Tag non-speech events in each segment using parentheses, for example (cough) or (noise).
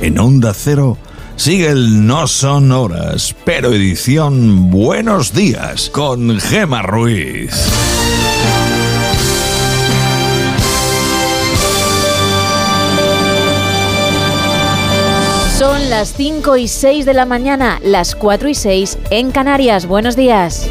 En Onda Cero sigue el No Son Horas, pero edición Buenos Días con Gema Ruiz. Son las 5 y 6 de la mañana, las 4 y 6 en Canarias. Buenos días.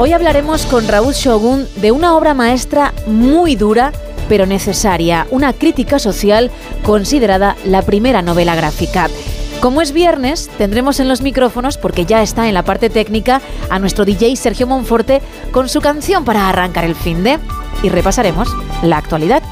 Hoy hablaremos con Raúl Shogun de una obra maestra muy dura pero necesaria, una crítica social considerada la primera novela gráfica. Como es viernes, tendremos en los micrófonos, porque ya está en la parte técnica, a nuestro DJ Sergio Monforte con su canción para arrancar el fin de y repasaremos la actualidad.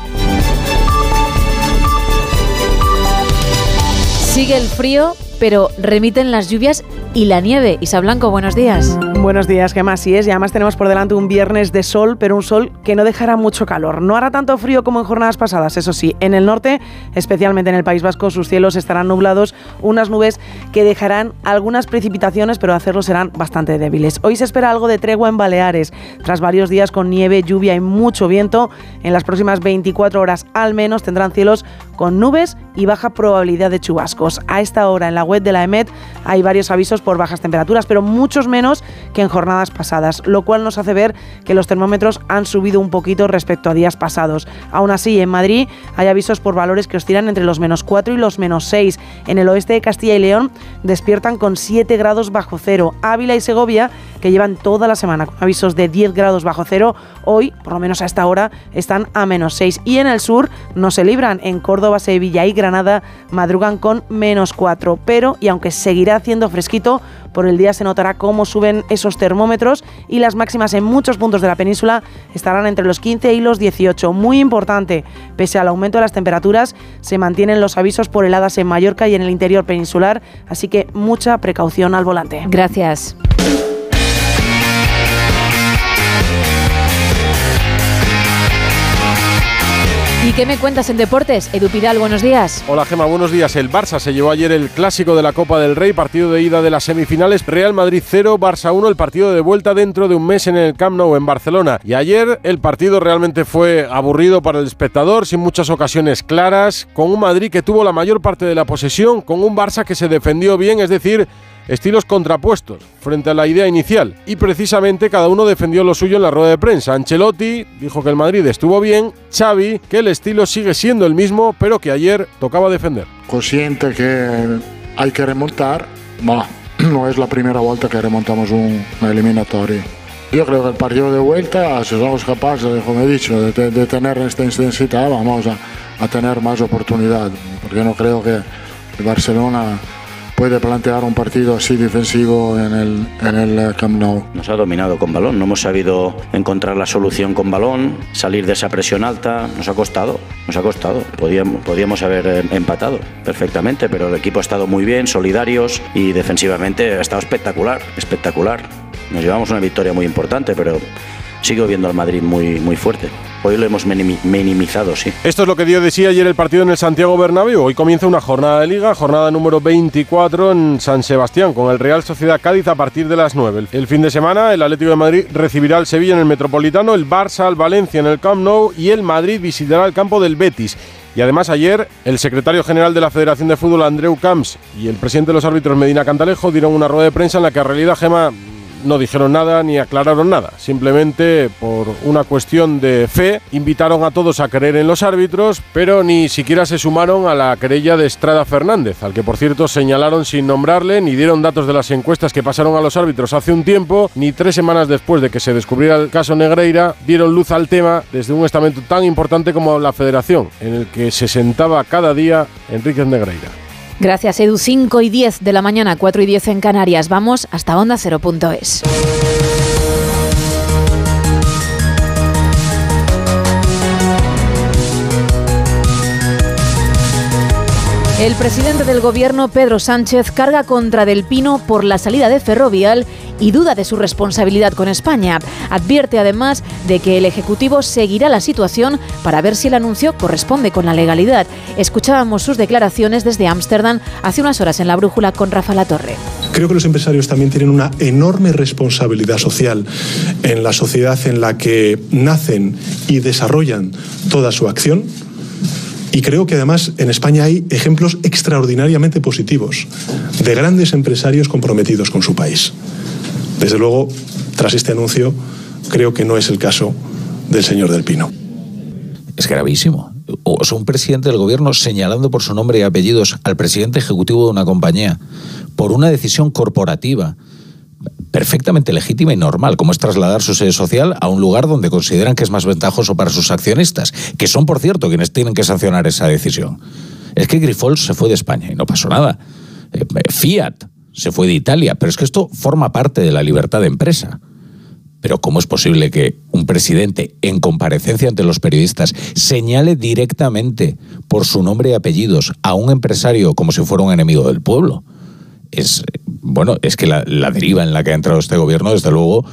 Sigue el frío, pero remiten las lluvias y la nieve. Isa Blanco, buenos días. Buenos días, ¿qué más? Sí es, y además tenemos por delante un viernes de sol, pero un sol que no dejará mucho calor. No hará tanto frío como en jornadas pasadas, eso sí. En el norte, especialmente en el País Vasco, sus cielos estarán nublados, unas nubes que dejarán algunas precipitaciones, pero hacerlo serán bastante débiles. Hoy se espera algo de tregua en Baleares, tras varios días con nieve, lluvia y mucho viento. En las próximas 24 horas al menos tendrán cielos con nubes y baja probabilidad de chubascos. A esta hora en la web de la EMET hay varios avisos por bajas temperaturas, pero muchos menos que en jornadas pasadas, lo cual nos hace ver que los termómetros han subido un poquito respecto a días pasados. Aún así, en Madrid hay avisos por valores que oscilan entre los menos 4 y los menos 6. En el oeste de Castilla y León despiertan con 7 grados bajo cero. Ávila y Segovia, que llevan toda la semana con avisos de 10 grados bajo cero, hoy, por lo menos a esta hora, están a menos 6. Y en el sur no se libran. En Córdoba, Sevilla y Granada madrugan con menos 4. Pero, y aunque seguirá haciendo fresquito, por el día se notará cómo suben esos termómetros y las máximas en muchos puntos de la península estarán entre los 15 y los 18. Muy importante, pese al aumento de las temperaturas, se mantienen los avisos por heladas en Mallorca y en el interior peninsular, así que mucha precaución al volante. Gracias. Qué me cuentas en deportes? Edu Pidal, buenos días. Hola Gema, buenos días. El Barça se llevó ayer el clásico de la Copa del Rey, partido de ida de las semifinales. Real Madrid 0, Barça 1, el partido de vuelta dentro de un mes en el Camp Nou en Barcelona. Y ayer el partido realmente fue aburrido para el espectador, sin muchas ocasiones claras, con un Madrid que tuvo la mayor parte de la posesión, con un Barça que se defendió bien, es decir, estilos contrapuestos frente a la idea inicial y precisamente cada uno defendió lo suyo en la rueda de prensa. Ancelotti dijo que el Madrid estuvo bien, Xavi que el estilo sigue siendo el mismo, pero que ayer tocaba defender. Consciente que hay que remontar, (clears throat) no es la primera vuelta que remontamos un, una eliminatoria. Yo creo que el partido de vuelta, si somos capaces, como he dicho, de, tener esta intensidad, vamos a, a tener más oportunidad, porque no creo que el Barcelona puede plantear un partido así defensivo en el, en el eh, Camp Nou. Nos ha dominado con balón, no hemos sabido encontrar la solución con balón, salir de esa presión alta, nos ha costado, nos ha costado. Podíamos, podíamos haber eh, empatado perfectamente, pero el equipo ha estado muy bien, solidarios y defensivamente ha estado espectacular, espectacular. Nos llevamos una victoria muy importante, pero sigo viendo al Madrid muy, muy fuerte. Hoy lo hemos minimizado, sí. Esto es lo que dio de sí ayer el partido en el Santiago Bernabéu. Hoy comienza una jornada de liga, jornada número 24 en San Sebastián, con el Real Sociedad Cádiz a partir de las 9. El fin de semana, el Atlético de Madrid recibirá al Sevilla en el Metropolitano, el Barça al Valencia en el Camp Nou y el Madrid visitará el campo del Betis. Y además ayer el secretario general de la Federación de Fútbol, Andreu Camps, y el presidente de los árbitros, Medina Cantalejo, dieron una rueda de prensa en la que a realidad Gema no dijeron nada ni aclararon nada. Simplemente por una cuestión de fe invitaron a todos a creer en los árbitros, pero ni siquiera se sumaron a la querella de Estrada Fernández, al que por cierto señalaron sin nombrarle, ni dieron datos de las encuestas que pasaron a los árbitros hace un tiempo, ni tres semanas después de que se descubriera el caso Negreira, dieron luz al tema desde un estamento tan importante como la Federación, en el que se sentaba cada día Enríquez Negreira. Gracias, Edu. 5 y 10 de la mañana, 4 y 10 en Canarias. Vamos hasta onda0.es. El presidente del gobierno, Pedro Sánchez, carga contra Del Pino por la salida de Ferrovial y duda de su responsabilidad con España. Advierte además de que el Ejecutivo seguirá la situación para ver si el anuncio corresponde con la legalidad. Escuchábamos sus declaraciones desde Ámsterdam hace unas horas en la brújula con Rafa La Torre. Creo que los empresarios también tienen una enorme responsabilidad social en la sociedad en la que nacen y desarrollan toda su acción y creo que además en España hay ejemplos extraordinariamente positivos de grandes empresarios comprometidos con su país. Desde luego, tras este anuncio, creo que no es el caso del señor Del Pino. Es gravísimo. O sea, un presidente del gobierno señalando por su nombre y apellidos al presidente ejecutivo de una compañía por una decisión corporativa perfectamente legítima y normal, como es trasladar su sede social a un lugar donde consideran que es más ventajoso para sus accionistas, que son, por cierto, quienes tienen que sancionar esa decisión. Es que Grifols se fue de España y no pasó nada. Eh, Fiat se fue de Italia, pero es que esto forma parte de la libertad de empresa. Pero ¿cómo es posible que un presidente en comparecencia ante los periodistas señale directamente por su nombre y apellidos a un empresario como si fuera un enemigo del pueblo? Es, bueno, es que la, deriva en la que ha entrado este gobierno, desde luego,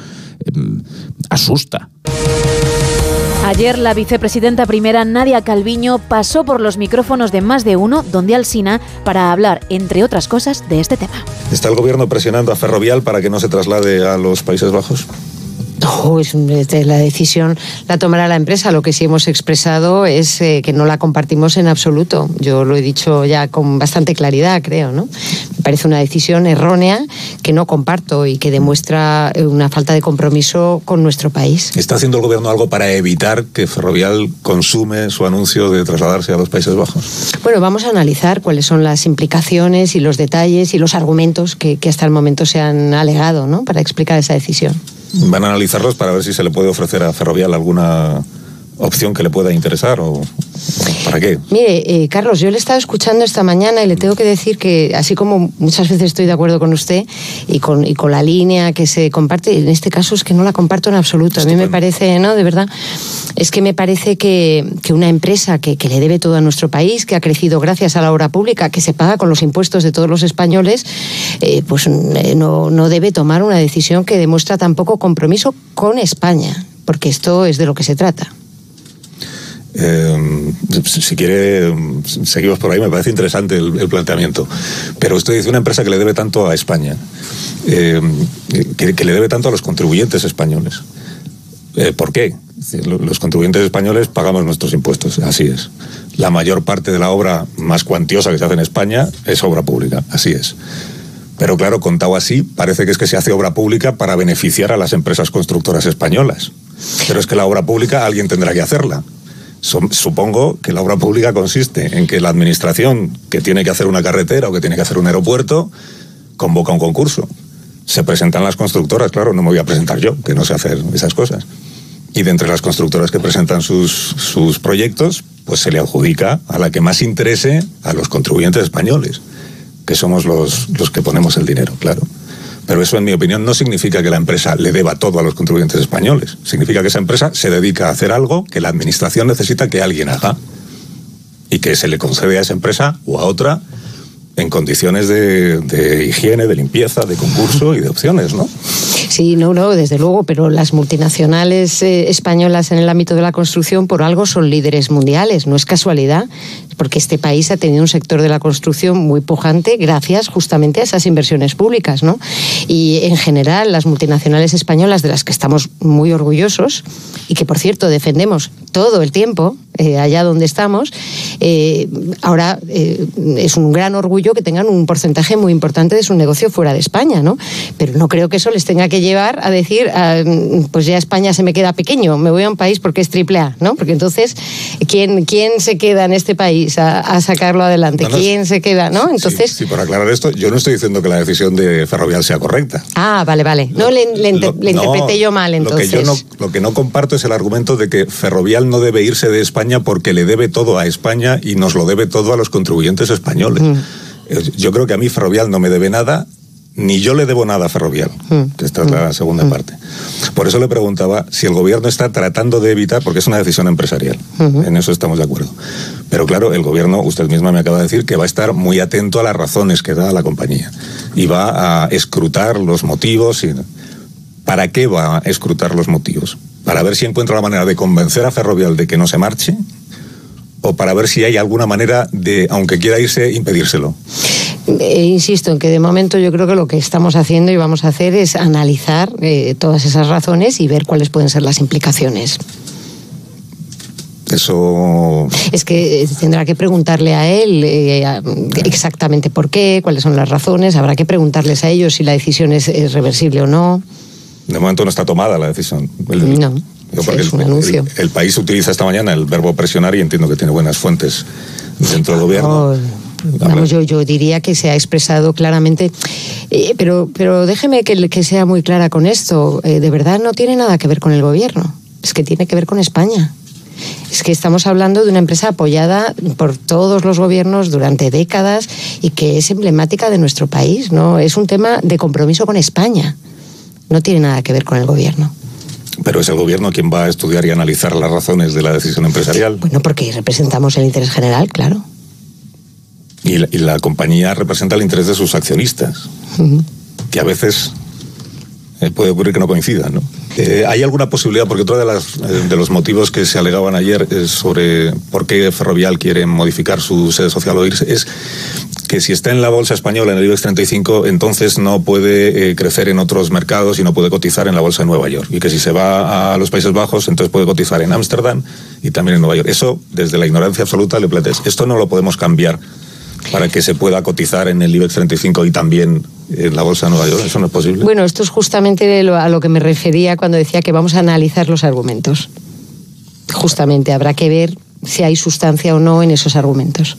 em, asusta. Ayer la vicepresidenta primera Nadia Calviño pasó por los micrófonos de más de uno, donde Alsina, para hablar, entre otras cosas, de este tema. ¿Está el gobierno presionando a Ferrovial para que no se traslade a los Países Bajos? (laughs) No, es, la decisión la tomará la empresa. Lo que sí hemos expresado es eh, que no la compartimos en absoluto. Yo lo he dicho ya con bastante claridad, creo. ¿no? Me parece una decisión errónea que no comparto y que demuestra eh, una falta de compromiso con nuestro país. ¿Está haciendo el gobierno algo para evitar que Ferrovial consume su anuncio de trasladarse a los Países Bajos? Bueno, vamos a analizar cuáles son las implicaciones y los detalles y los argumentos que, que hasta el momento se han alegado ¿no? para explicar esa decisión van a analizarlos para ver si se le puede ofrecer a Ferrovial alguna opción que le pueda interesar o para qué. Mire, eh, Carlos, yo le he estado escuchando esta mañana y le tengo que decir que así como muchas veces estoy de acuerdo con usted y con, y con la línea que se comparte, en este caso es que no la comparto en absoluto. A mí me parece, ¿no? De verdad, es que me parece que, que una empresa que, que, le debe todo a nuestro país, que ha crecido gracias a la obra pública, que se paga con los impuestos de todos los españoles, eh, pues eh, no, no debe tomar una decisión que demuestra tampoco compromiso con España, porque esto es de lo que se trata. Eh, si quiere, seguimos por ahí, me parece interesante el, planteamiento. Pero usted dice una empresa que le debe tanto a España, eh, que, le debe tanto a los contribuyentes españoles. Eh, ¿Por qué? Los contribuyentes españoles pagamos nuestros impuestos, así es. La mayor parte de la obra más cuantiosa que se hace en España es obra pública, así es. Pero claro, contado así, parece que es que se hace obra pública para beneficiar a las empresas constructoras españolas. Pero es que la obra pública alguien tendrá que hacerla supongo que la obra pública consiste en que la administración que tiene que hacer una carretera o que tiene que hacer un aeropuerto convoca un concurso. Se presentan las constructoras, claro, no me voy a presentar yo, que no sé hacer esas cosas. Y de entre las constructoras que presentan sus, sus proyectos, pues se le adjudica a la que más interese a los contribuyentes españoles, que somos los, los que ponemos el dinero, claro. Pero eso, en mi opinión, no significa que la empresa le deba todo a los contribuyentes españoles. Significa que esa empresa se dedica a hacer algo que la administración necesita que alguien haga y que se le concede a esa empresa o a otra en condiciones de, higiene, de limpieza, de concurso y de opciones, ¿no? Sí, no, no, desde luego, pero las multinacionales eh, españolas en el ámbito de la construcción por algo son líderes mundiales, no es casualidad, porque este país ha tenido un sector de la construcción muy pujante gracias justamente a esas inversiones públicas, ¿no? Y en general las multinacionales españolas de las que estamos muy orgullosos y que por cierto defendemos todo el tiempo, eh, allá donde estamos, eh, ahora es un gran orgullo que tengan un porcentaje muy importante de su negocio fuera de España, ¿no? Pero no creo que eso les tenga que llevar a decir, ah, pues ya España se me queda pequeño, me voy a un país porque es triple A, ¿no? Porque entonces, ¿quién, quién se queda en este país a, sacarlo adelante? ¿Quién se queda, no? Entonces... Sí, por aclarar esto, yo no estoy diciendo que la decisión de Ferrovial sea correcta. Ah, vale, vale. No, le, interpreté yo mal, entonces. Lo que, yo no, lo que no comparto es el argumento de que Ferrovial no debe irse de España porque le debe todo a España y nos lo debe todo a los contribuyentes españoles. Mm. Yo creo que a mí Ferrovial no me debe nada ni yo le debo nada a Ferrovial, Mm. que esta es la segunda parte. Por eso le preguntaba si el gobierno está tratando de evitar, porque es una decisión empresarial, en eso estamos de acuerdo. Pero claro, el gobierno, usted misma me acaba de decir, que va a estar muy atento a las razones que da la compañía y va a escrutar los motivos. Y... ¿Para qué va a escrutar los motivos? ¿Para ver si encuentra la manera de convencer a Ferrovial de que no se marche? ¿O para ver si hay alguna manera de, aunque quiera irse, impedírselo? Eh, insisto en que de momento yo creo que lo que estamos haciendo y vamos a hacer es analizar eh, todas esas razones y ver cuáles pueden ser las implicaciones. Eso Es que eh, tendrá que preguntarle a él eh, exactamente por qué, cuáles son las razones, habrá que preguntarles a ellos si la decisión es, es reversible o no. De momento no está tomada la decisión. El- No, es el, un anuncio. el- el país utiliza esta mañana el verbo presionar y entiendo que tiene buenas fuentes dentro del gobierno. Oh, Vamos, yo, yo diría que se ha expresado claramente, eh, pero, pero déjeme que, que sea muy clara con esto. Eh, de verdad no tiene nada que ver con el gobierno, es que tiene que ver con España. Es que estamos hablando de una empresa apoyada por todos los gobiernos durante décadas y que es emblemática de nuestro país, ¿no? Es un tema de compromiso con España. No tiene nada que ver con el gobierno. Pero es el gobierno quien va a estudiar y analizar las razones de la decisión empresarial. Bueno, porque representamos el interés general, claro. Y la, y la compañía representa el interés de sus accionistas, Ujú. que a veces eh, puede ocurrir que no coincidan. ¿no? Eh, ¿Hay alguna posibilidad? Porque otro de, las, eh, de los motivos que se alegaban ayer es sobre por qué Ferrovial quiere modificar su sede social o irse, es que si está en la bolsa española, en el IBEX 35, entonces no puede eh, crecer en otros mercados y no puede cotizar en la bolsa de Nueva York. Y que si se va a los Países Bajos, entonces puede cotizar en Ámsterdam y también en Nueva York. Eso, desde la ignorancia absoluta, le planteas. Esto no lo podemos cambiar para que se pueda cotizar en el IBEX 35 y también en la bolsa de Nueva York. Eso no es posible. Bueno, esto es justamente a lo que me refería cuando decía que vamos a analizar los argumentos. Justamente habrá que ver si hay sustancia o no en esos argumentos.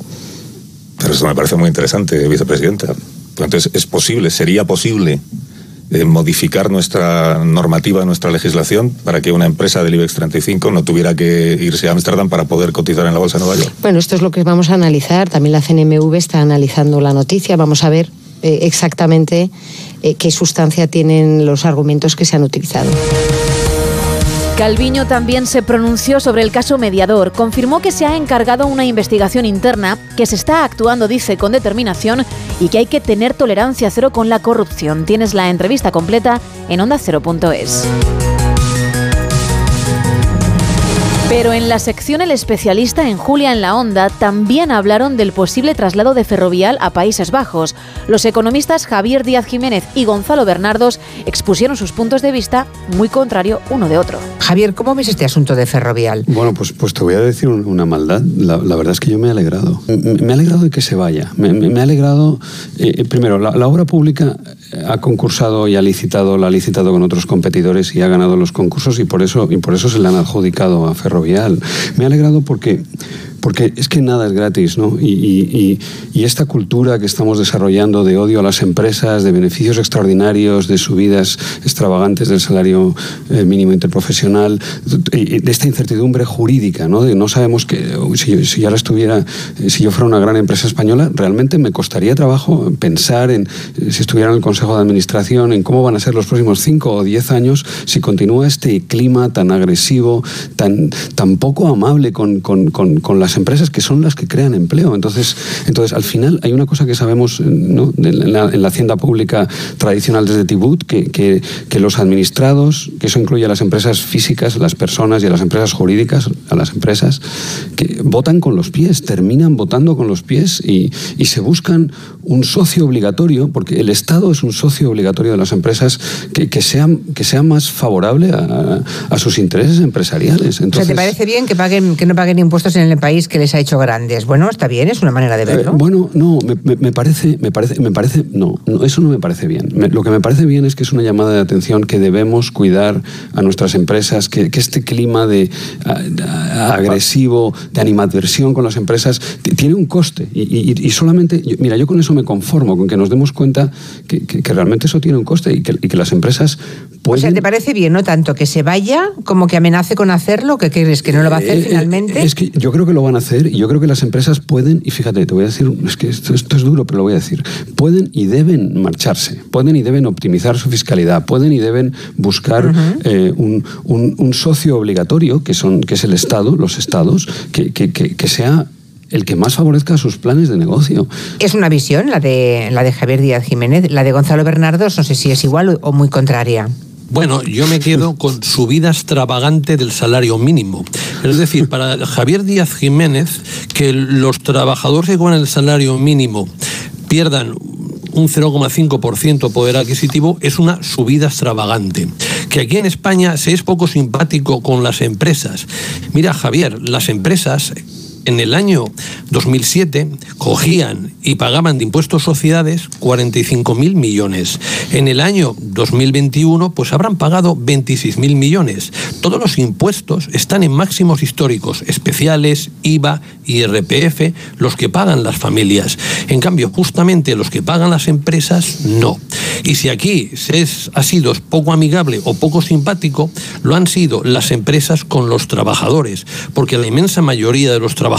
Pero eso me parece muy interesante, vicepresidenta. Entonces, es posible, sería posible eh, modificar nuestra normativa, nuestra legislación, para que una empresa del IBEX 35 no tuviera que irse a Ámsterdam para poder cotizar en la bolsa de Nueva York. Bueno, esto es lo que vamos a analizar. También la CNMV está analizando la noticia. Vamos a ver eh, exactamente eh, qué sustancia tienen los argumentos que se han utilizado. Calviño también se pronunció sobre el caso mediador. Confirmó que se ha encargado una investigación interna, que se está actuando, dice, con determinación y que hay que tener tolerancia cero con la corrupción. Tienes la entrevista completa en ondacero.es. Pero en la sección El especialista en Julia en la Onda también hablaron del posible traslado de Ferrovial a Países Bajos. Los economistas Javier Díaz Jiménez y Gonzalo Bernardos expusieron sus puntos de vista muy contrario uno de otro. Javier, ¿cómo ves este asunto de Ferrovial? Bueno, pues, pues te voy a decir un- una maldad. La, la verdad es que yo me he alegrado. Me he alegrado de que se vaya. Me, me- me he alegrado, eh, primero, la, la obra pública eh, ha concursado y ha licitado, la ha licitado con otros competidores y ha ganado los concursos y por eso, y por eso se le han adjudicado a Ferrovial. Me he alegrado porque, porque es que nada es gratis, ¿no? Y, esta cultura que estamos desarrollando de odio a las empresas, de beneficios extraordinarios, de subidas extravagantes del salario eh, mínimo interprofesional, de esta incertidumbre jurídica, ¿no? De no sabemos que si, yo- ahora estuviera, eh, si yo fuera una gran empresa española, realmente me costaría trabajo pensar en eh, si estuviera en el Consejo de Administración, en cómo van a ser los próximos cinco o diez años si continúa este clima tan agresivo, tan, tan poco amable con, con- con- con las empresas que son las que crean empleo. Entonces, entonces al final hay una cosa que sabemos ¿no? En, la, en la hacienda pública tradicional desde Tibut, que, que- que los administrados, que eso incluye a las empresas físicas, las personas y a las empresas jurídicas, a las empresas, que votan con los pies, terminan votando con los pies y, y se buscan un socio obligatorio, porque el Estado es un socio obligatorio de las empresas que, que sea, que sea más favorable a, a sus intereses empresariales. o sea, Entonces, ¿te parece bien que, paguen, que no paguen impuestos en el país que les ha hecho grandes? Bueno, está bien, es una manera de verlo. Eh, bueno, no, me, me- me parece, me parece, me parece, no, no, eso no me parece bien. Me- lo que me parece bien es que es una llamada de atención que debemos cuidar a nuestras empresas, que, que este clima de a- a- agresivo, de animadversión con las empresas, tiene un coste y, y- y solamente, yo- mira, yo con eso me conformo, con que nos demos cuenta que, que- que realmente eso tiene un coste y que, y que las empresas O sea, ¿te parece bien, no tanto que se vaya como que amenace con hacerlo? ¿Qué crees? ¿Que no lo va a hacer Eh, eh, finalmente? Es que yo creo que lo van a hacer y yo creo que las empresas pueden, y fíjate, te voy a decir, es que esto, esto es duro, pero lo voy a decir, pueden y deben marcharse, pueden y deben optimizar su fiscalidad, pueden y deben buscar eh, un, un- un socio obligatorio, que, son, que es el Estado, los Estados, que, que- que- que sea el que más favorezca sus planes de negocio. Es una visión, la de, la de Javier Díaz Jiménez. La de Gonzalo Bernardos, no sé si es igual o muy contraria. Bueno, yo me quedo con subida extravagante del salario mínimo. Es decir, para Javier Díaz Jiménez, que los trabajadores que cobran el salario mínimo pierdan un 0,5% poder adquisitivo es una subida extravagante. Que aquí en España se es poco simpático con las empresas. Mira, Javier, las empresas en el año 2007 cogían y pagaban de impuestos sociedades 45.000 millones. En el año 2021 pues habrán pagado 26.000 millones. Todos los impuestos están en máximos históricos, especiales, IVA, IRPF, los que pagan las familias. En cambio, justamente los que pagan las empresas, no. Y si aquí es, ha sido poco amigable o poco simpático, lo han sido las empresas con los trabajadores, porque la inmensa mayoría de los trabajadores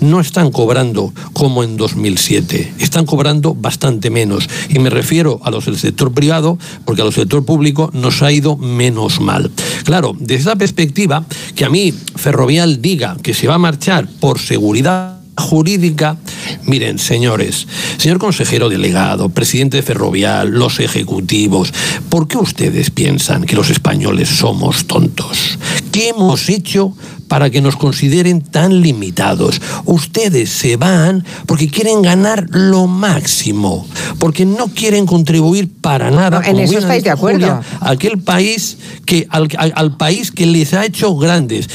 no están cobrando como en 2007, están cobrando bastante menos. Y me refiero a los del sector privado, porque a los del sector público nos ha ido menos mal. Claro, desde esa perspectiva, que a mí Ferrovial diga que se va a marchar por seguridad jurídica. Miren, señores, señor consejero delegado, presidente de Ferrovial, los ejecutivos, ¿por qué ustedes piensan que los españoles somos tontos? ¿Qué hemos hecho para que nos consideren tan limitados? Ustedes se van porque quieren ganar lo máximo, porque no quieren contribuir para nada. No, en eso estáis de acuerdo. Julia, a aquel país que al, al- al país que les ha hecho grandes.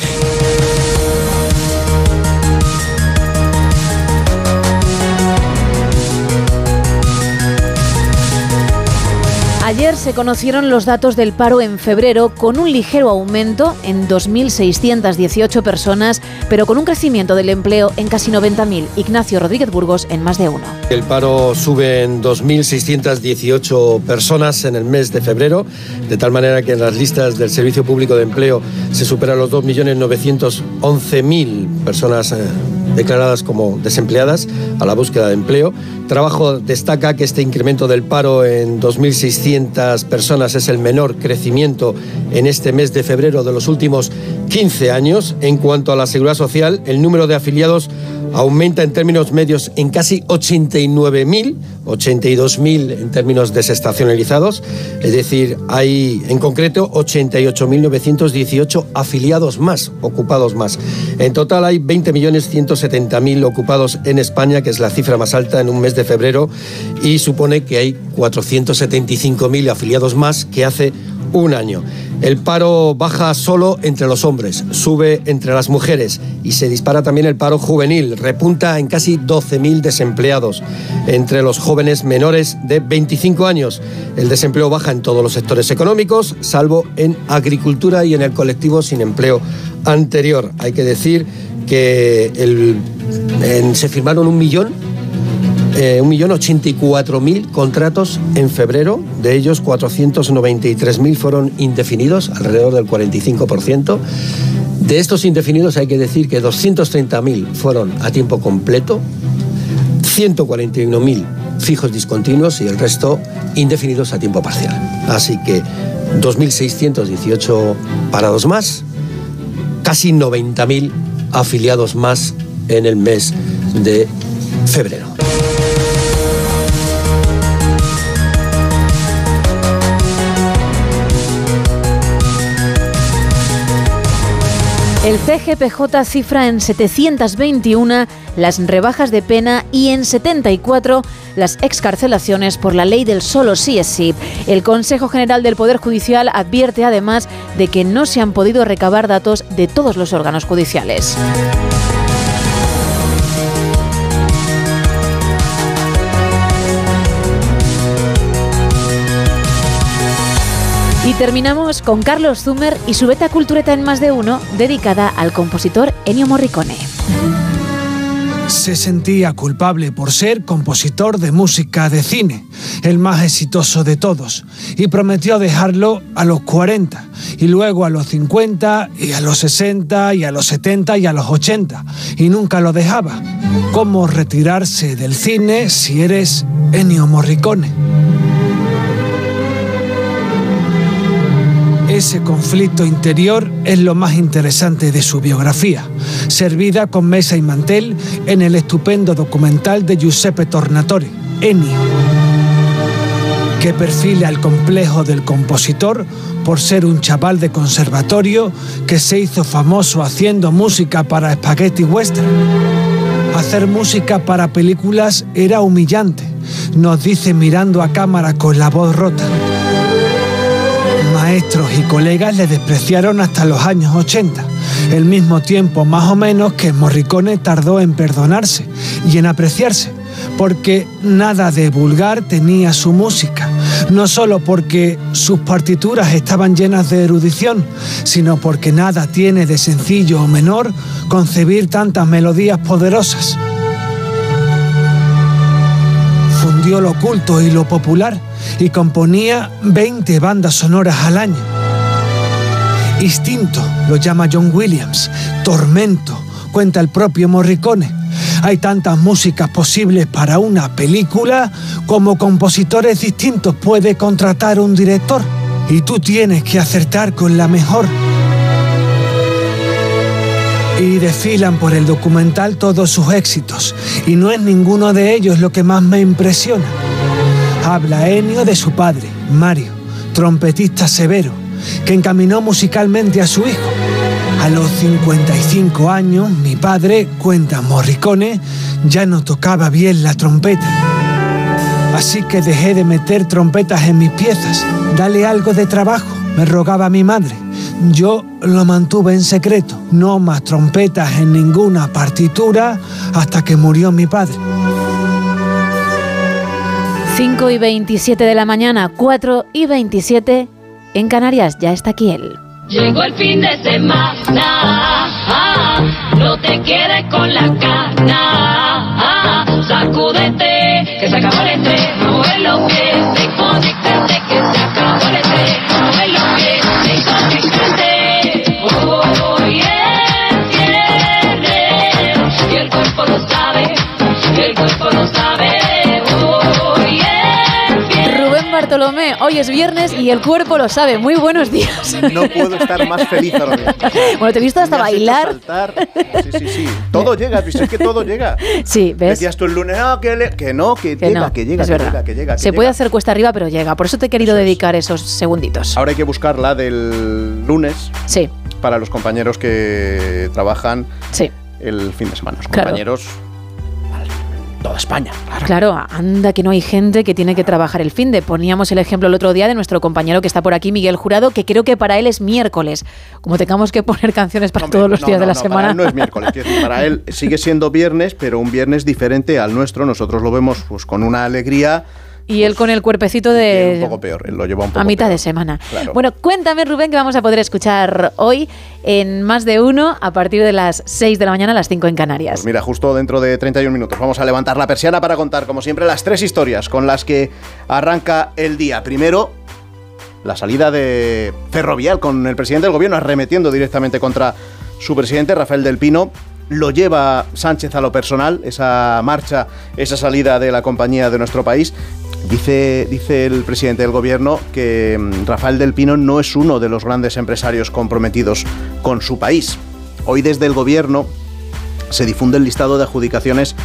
Ayer se conocieron los datos del paro en febrero con un ligero aumento en 2.618 personas, pero con un crecimiento del empleo en casi 90.000. Ignacio Rodríguez Burgos en más de uno. El paro sube en 2.618 personas en el mes de febrero, de tal manera que en las listas del Servicio Público de Empleo se superan los 2.911.000 personas eh, declaradas como desempleadas a la búsqueda de empleo. Trabajo destaca que este incremento del paro en 2.600 personas es el menor crecimiento en este mes de febrero de los últimos 15 años. En cuanto a la seguridad social, el número de afiliados aumenta en términos medios en casi 89.000, 82.000 en términos desestacionalizados, es decir, hay en concreto 88.918 afiliados más, ocupados más. En total hay 20.170.000 ocupados en España, que es la cifra más alta en un mes de febrero, y supone que hay 475.000 afiliados más que hace un año. El paro baja solo entre los hombres, sube entre las mujeres y se dispara también el paro juvenil, repunta en casi 12.000 desempleados entre los jóvenes menores de 25 años. El desempleo baja en todos los sectores económicos, salvo en agricultura y en el colectivo sin empleo anterior. Hay que decir que el- en- se firmaron un millón eh, 1.084.000 contratos en febrero, de ellos 493.000 fueron indefinidos, alrededor del 45%. De estos indefinidos hay que decir que 230.000 fueron a tiempo completo, 141.000 fijos discontinuos y el resto indefinidos a tiempo parcial. Así que 2.618 parados más, casi 90.000 afiliados más en el mes de febrero. El CGPJ cifra en 721 las rebajas de pena y en 74 las excarcelaciones por la ley del solo sí es. El Consejo General del Poder Judicial advierte además de que no se han podido recabar datos de todos los órganos judiciales. Y terminamos con Carlos Zumer y su beta cultureta en más de uno, dedicada al compositor Ennio Morricone. se sentía culpable por ser compositor de música de cine, el más exitoso de todos, y prometió dejarlo a los 40, y luego a los 50, y a los 60, y a los 70, y a los 80, y nunca lo dejaba. ¿Cómo retirarse del cine si eres Ennio Morricone? Ese conflicto interior es lo más interesante de su biografía, servida con mesa y mantel en el estupendo documental de Giuseppe Tornatore, Ennio, que perfila el complejo del compositor por ser un chaval de conservatorio que se hizo famoso haciendo música para spaghetti western. Hacer música para películas era humillante, nos dice mirando a cámara con la voz rota maestros y colegas le despreciaron hasta los años 80, el mismo tiempo más o menos que Morricone tardó en perdonarse y en apreciarse, porque nada de vulgar tenía su música, no solo porque sus partituras estaban llenas de erudición, sino porque nada tiene de sencillo o menor concebir tantas melodías poderosas. Fundió lo oculto y lo popular y componía 20 bandas sonoras al año. Instinto lo llama John Williams, tormento, cuenta el propio Morricone. Hay tantas músicas posibles para una película como compositores distintos puede contratar un director y tú tienes que acertar con la mejor. Y desfilan por el documental todos sus éxitos y no es ninguno de ellos lo que más me impresiona. Habla Ennio de su padre, Mario, trompetista severo, que encaminó musicalmente a su hijo. A los 55 años, mi padre, cuenta Morricone, ya no tocaba bien la trompeta. Así que dejé de meter trompetas en mis piezas. Dale algo de trabajo, me rogaba mi madre. Yo lo mantuve en secreto, no más trompetas en ninguna partitura hasta que murió mi padre. 5 y 27 de la mañana, 4 y 27 en Canarias. Ya está aquí él. Llegó el fin de semana, no te quedes con la cana, sacúdete, que se acabó el estrés, mueve los pies, desconéctate, que se acabó el estrés, mueve los pies, desconéctate, hoy es viernes, y el cuerpo lo sabe, y el cuerpo lo sabe, hoy es viernes y el cuerpo lo sabe. Muy buenos días. No puedo estar más feliz ahora mismo. Bueno, te he visto hasta Me has hecho bailar. saltar. Sí, sí, sí. Todo llega, ¿has visto? Es que todo llega. Sí, ¿ves? Decías tú el lunes, no, que, le- que no, que, Que llega, no, que llega, es que verdad. llega, que llega. que Se llega. puede hacer cuesta arriba, pero llega. Por eso te he querido dedicar esos segunditos. Ahora hay que buscarla del lunes Sí, para los compañeros que trabajan sí. el fin de semana. Los Claro. compañeros toda España. Claro, anda que no hay gente que tiene que trabajar el fin de. Poníamos el ejemplo el otro día de nuestro compañero que está por aquí, Miguel Jurado, que creo que para él es miércoles. Como tengamos que poner canciones para todos los No, días no, de la no, semana. Para él no es miércoles, decir, para él sigue siendo viernes, pero un viernes diferente al nuestro. Nosotros lo vemos pues con una alegría y él con el cuerpecito un de poco peor. Él lo lleva un poco a mitad peor. de semana. Claro. Bueno, cuéntame, Rubén, que vamos a poder escuchar hoy en más de uno a partir de las 6 de la mañana a las 5 en Canarias. Pues mira, justo dentro de 31 minutos vamos a levantar la persiana para contar, como siempre, las tres historias con las que arranca el día. Primero, la salida de Ferrovial con el presidente del gobierno arremetiendo directamente contra su presidente, Rafael del Pino. Lo lleva Sánchez a lo personal, esa marcha, esa salida de la compañía de nuestro país. Dice, dice el presidente del gobierno que mm, Rafael del Pino no es uno de los grandes empresarios comprometidos con su país. Hoy desde el gobierno se difunde el listado de adjudicaciones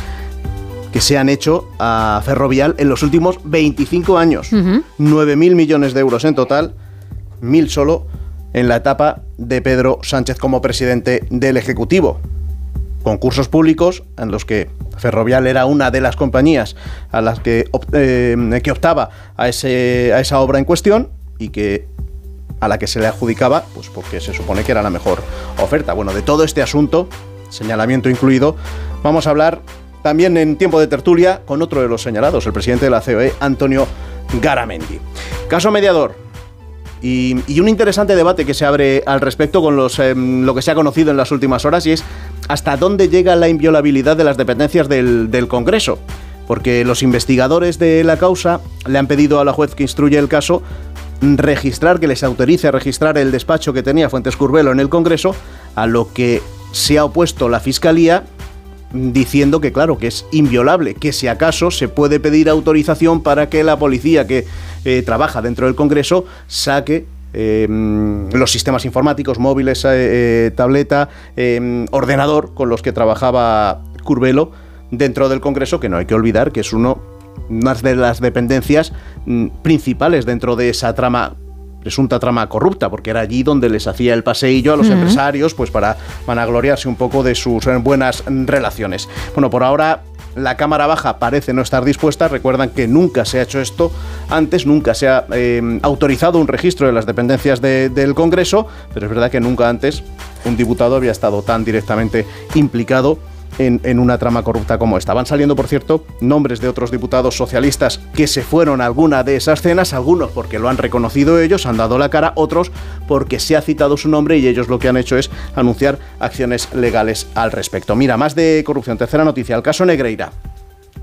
que se han hecho a Ferrovial en los últimos 25 años. 9.000 millones de euros en total, 1.000 solo en la etapa de Pedro Sánchez como presidente del Ejecutivo. Concursos públicos en los que Ferrovial era una de las compañías a las que, eh, que optaba a, ese, a esa obra en cuestión y que a la que se le adjudicaba, pues porque se supone que era la mejor oferta. Bueno, de todo este asunto, señalamiento incluido, vamos a hablar también en tiempo de tertulia con otro de los señalados, el presidente de la COE, Antonio Garamendi. Caso mediador. Y, y un interesante debate que se abre al respecto con los, em, lo que se ha conocido en las últimas horas y es hasta dónde llega la inviolabilidad de las dependencias del, Congreso. Porque los investigadores de la causa le han pedido a la juez que instruye el caso registrar, que les autorice a registrar el despacho que tenía Fuentes Curbelo en el Congreso, a lo que se ha opuesto la Fiscalía diciendo que claro, que es inviolable, que si acaso se puede pedir autorización para que la policía que eh, trabaja dentro del Congreso saque eh, los sistemas informáticos, móviles, eh, eh, tableta, ordenador con los que trabajaba Curbelo dentro del Congreso, que no hay que olvidar que es uno una de las dependencias mm, principales dentro de esa trama presunta trama corrupta, porque era allí donde les hacía el paseillo a los empresarios, pues para vanagloriarse un poco de sus buenas relaciones. Bueno, por ahora la Cámara Baja parece no estar dispuesta. Recuerdan que nunca se ha hecho esto antes, nunca se ha eh, autorizado un registro de las dependencias de- del Congreso, pero es verdad que nunca antes un diputado había estado tan directamente implicado en, una trama corrupta como esta. Van saliendo, por cierto, nombres de otros diputados socialistas que se fueron a alguna de esas cenas, algunos porque lo han reconocido ellos, han dado la cara, otros porque se ha citado su nombre y ellos lo que han hecho es anunciar acciones legales al respecto. Mira, más de corrupción. Tercera noticia, el caso Negreira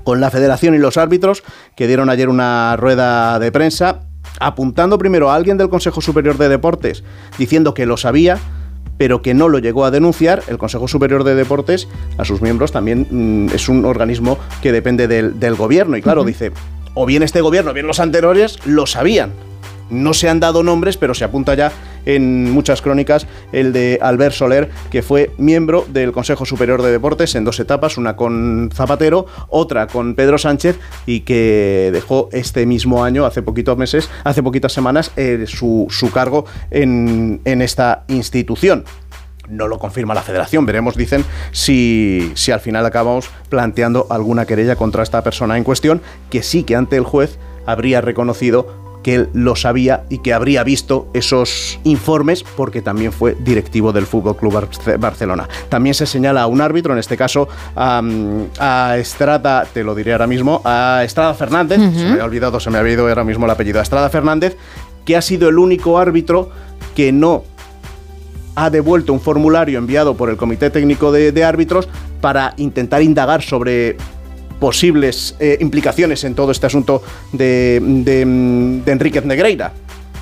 con la federación y los árbitros que dieron ayer una rueda de prensa apuntando primero a alguien del Consejo Superior de Deportes diciendo que lo sabía pero que no lo llegó a denunciar, el Consejo Superior de Deportes, a sus miembros también mm, es un organismo que depende del, del gobierno. Y claro, dice, o bien este gobierno, o bien los anteriores, lo sabían. No se han dado nombres, pero se apunta ya en muchas crónicas el de Albert Soler, que fue miembro del Consejo Superior de Deportes en dos etapas, una con Zapatero, otra con Pedro Sánchez, y que dejó este mismo año, hace poquitos meses, hace poquitas semanas, eh, su, su cargo en, en esta institución. No lo confirma la federación. Veremos, dicen, si, si al final acabamos planteando alguna querella contra esta persona en cuestión, que sí que ante el juez habría reconocido que él lo sabía y que habría visto esos informes porque también fue directivo del Fútbol Club Barcelona. También se señala a un árbitro, en este caso a, a Estrada, te lo diré ahora mismo, a Estrada Fernández, se me había olvidado, se me había ido ahora mismo el apellido, a Estrada Fernández, que ha sido el único árbitro que no ha devuelto un formulario enviado por el Comité Técnico de, de Árbitros para intentar indagar sobre posibles eh, implicaciones en todo este asunto de, de, Enríquez Negreira.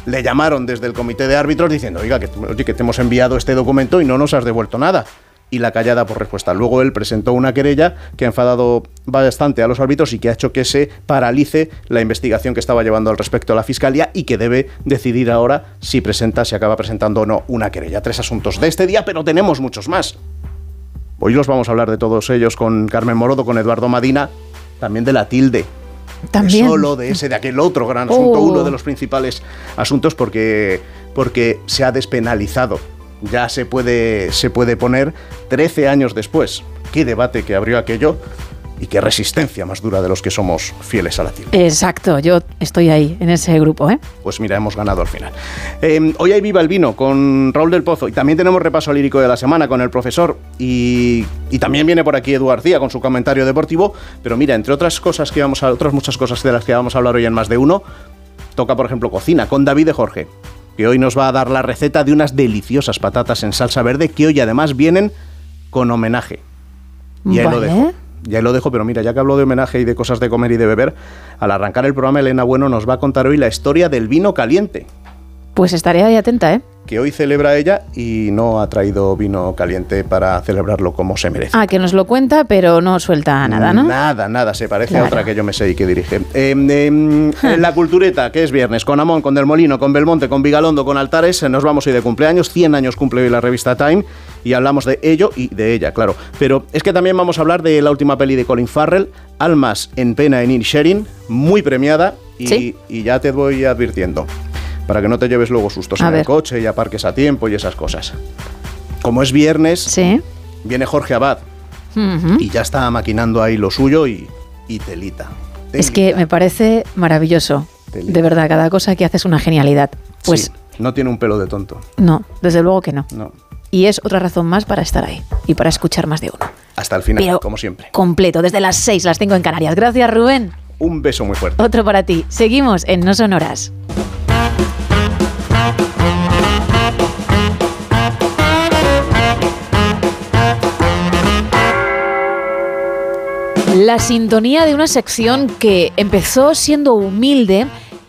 Le llamaron desde el Comité de Árbitros diciendo, oiga, que, oye, que te hemos enviado este documento y no nos has devuelto nada. Y la callada por respuesta. Luego él presentó una querella que ha enfadado bastante a los árbitros y que ha hecho que se paralice la investigación que estaba llevando al respecto a la Fiscalía y que debe decidir ahora si presenta, si acaba presentando o no una querella. Tres asuntos de este día, pero tenemos muchos más. Hoy los vamos a hablar de todos ellos con Carmen Morodo, con Eduardo Madina, también de la tilde. También. De solo, de ese, de aquel otro gran asunto, Oh. uno de los principales asuntos porque, porque se ha despenalizado. Ya se puede, se puede poner 13 años después. Qué debate que abrió aquello y qué resistencia más dura de los que somos fieles a la tilde. Exacto, yo estoy ahí, en ese grupo, ¿eh? Pues mira, hemos ganado al final. Eh, hoy hay Viva el Vino con Raúl del Pozo y también tenemos repaso lírico de la semana con el profesor y, y también viene por aquí Edu García con su comentario deportivo. Pero mira, entre otras cosas que vamos a, otras muchas cosas de las que vamos a hablar hoy en más de uno, toca por ejemplo cocina con David de Jorge, que hoy nos va a dar la receta de unas deliciosas patatas en salsa verde que hoy además vienen con homenaje. Y ahí lo Vale. dejo. Ya ahí lo dejo, pero mira, ya que hablo de homenaje y de cosas de comer y de beber, al arrancar el programa Elena Bueno nos va a contar hoy la historia del vino caliente, Pues estaré ahí atenta, ¿eh? que hoy celebra ella y no ha traído vino caliente para celebrarlo como se merece. Ah, que nos lo cuenta, pero no suelta nada, ¿no? Nada, nada, se parece Claro. a otra que yo me sé y que dirige. (laughs) Eh, eh, la cultureta, que es viernes, con Amón, con Del Molino, con Belmonte, con Vigalondo, con Altares, eh, nos vamos hoy de cumpleaños, 100 años cumple hoy la revista Time y hablamos de ello y de ella, claro. Pero es que también vamos a hablar de la última peli de Colin Farrell, Almas en pena en Inisherin, muy premiada y, Sí. y ya te voy advirtiendo, para que no te lleves luego sustos A en el coche y aparques a tiempo y esas cosas. Como es viernes, viene Jorge Abad y ya está maquinando ahí lo suyo y, y telita. Es que me parece maravilloso. De verdad, cada cosa que hace es una genialidad. Pues Sí, no tiene un pelo de tonto. no, desde luego que no. No. Y es otra razón más para estar ahí y para escuchar más de uno. Hasta el final, Pero- como siempre. Completo, desde las 6, las tengo en Canarias. Gracias, Rubén. Un beso muy fuerte. Otro para ti. Seguimos en No Son Horas. La sintonía de una sección que empezó siendo humilde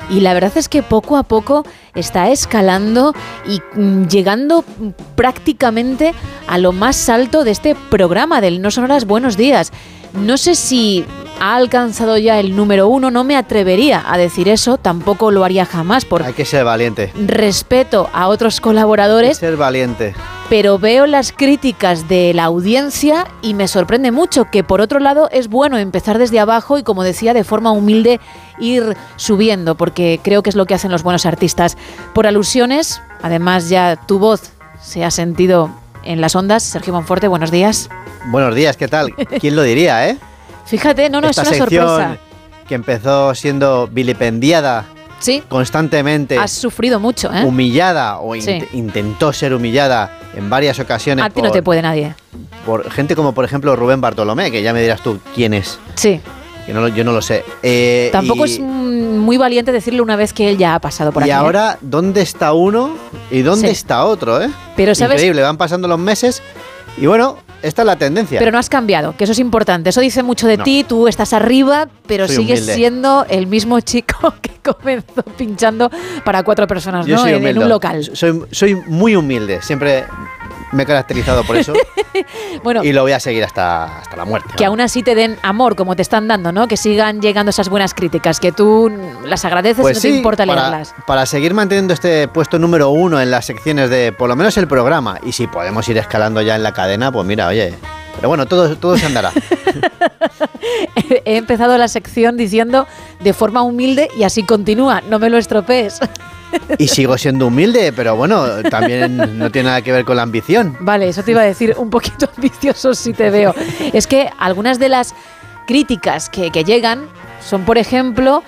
y la verdad es que poco a poco está escalando y mm, llegando prácticamente a lo más alto de este programa del No Sonoras Buenos Días. No sé si ha alcanzado ya el número uno, no me atrevería a decir eso, tampoco lo haría jamás por Hay que ser valiente. respeto a otros colaboradores, Ser valiente. pero veo las críticas de la audiencia y me sorprende mucho que por otro lado es bueno empezar desde abajo y como decía de forma humilde ir subiendo porque creo que es lo que hacen los buenos artistas. Por alusiones, además ya tu voz se ha sentido en las ondas. Sergio Monforte, buenos días. Buenos días, ¿qué tal? ¿Quién lo diría, eh? Fíjate, no, no, Esta es una sección sorpresa. que empezó siendo vilipendiada Sí, constantemente, has sufrido mucho, ¿eh? humillada o Sí. intentó ser humillada en varias ocasiones A ti no por, te puede nadie. por gente como por ejemplo Rubén Bartolomé, que ya me dirás tú quién es. Sí. Que no lo- yo no lo sé. Eh, Tampoco y- es mm, muy valiente decirle una vez que él ya ha pasado por y aquí. ¿eh? ahora, ¿dónde está uno y dónde Sí. está otro? Eh? Pero, ¿sabes? Increíble, van pasando los meses y bueno, esta es la tendencia. Pero no has cambiado, que eso es importante. Eso dice mucho de No. ti, tú estás arriba, pero Soy sigues humilde. siendo el mismo chico (laughs) que comenzó pinchando para cuatro personas, ¿no? En, en un local. Soy, soy muy humilde, siempre me he caracterizado por eso (laughs) Bueno, y lo voy a seguir hasta, hasta la muerte. que aún así te den amor, como te están dando, ¿no? Que sigan llegando esas buenas críticas, que tú las agradeces y no te importa Pues para, leerlas. para seguir manteniendo este puesto número uno en las secciones de por lo menos el programa y si podemos ir escalando ya en la cadena, pues mira, oye. Pero bueno, todo, todo se andará. (laughs) He empezado la sección diciendo de forma humilde y así continúa, no me lo estropees. Y sigo siendo humilde, pero bueno, también no tiene nada que ver con la ambición. Vale, eso te iba a decir, un poquito (laughs) ambicioso si te veo. Es que algunas de las críticas que, que llegan son, por ejemplo,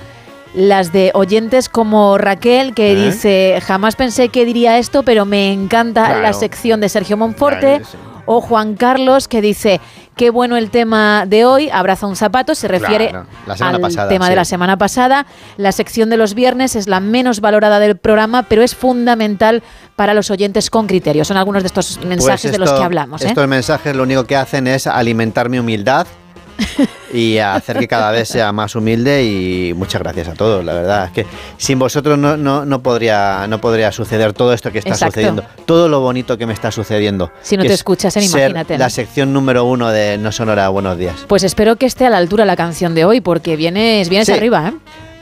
las de oyentes como Raquel, que ¿Eh? dice, jamás pensé que diría esto, pero me encanta Claro. la sección de Sergio Monforte. Claro, sí. O Juan Carlos, que dice, qué bueno el tema de hoy, abraza un zapato, se refiere Claro, al pasada, tema de la semana pasada. La sección de los viernes es la menos valorada del programa, pero es fundamental para los oyentes con criterio. Son algunos de estos mensajes Pues de los que hablamos. ¿eh? Estos mensajes lo único que hacen es alimentar mi humildad (laughs) y hacer que cada vez sea más humilde y muchas gracias a todos, la verdad. Es que sin vosotros no, no, no podría, no podría suceder todo esto que está Exacto. sucediendo, todo lo bonito que me está sucediendo. Si no te es escuchasen, ser imagínate. La sección número uno de No Sonora Buenos Días. Pues espero que esté a la altura la canción de hoy, porque vienes, vienes Sí. arriba, ¿eh?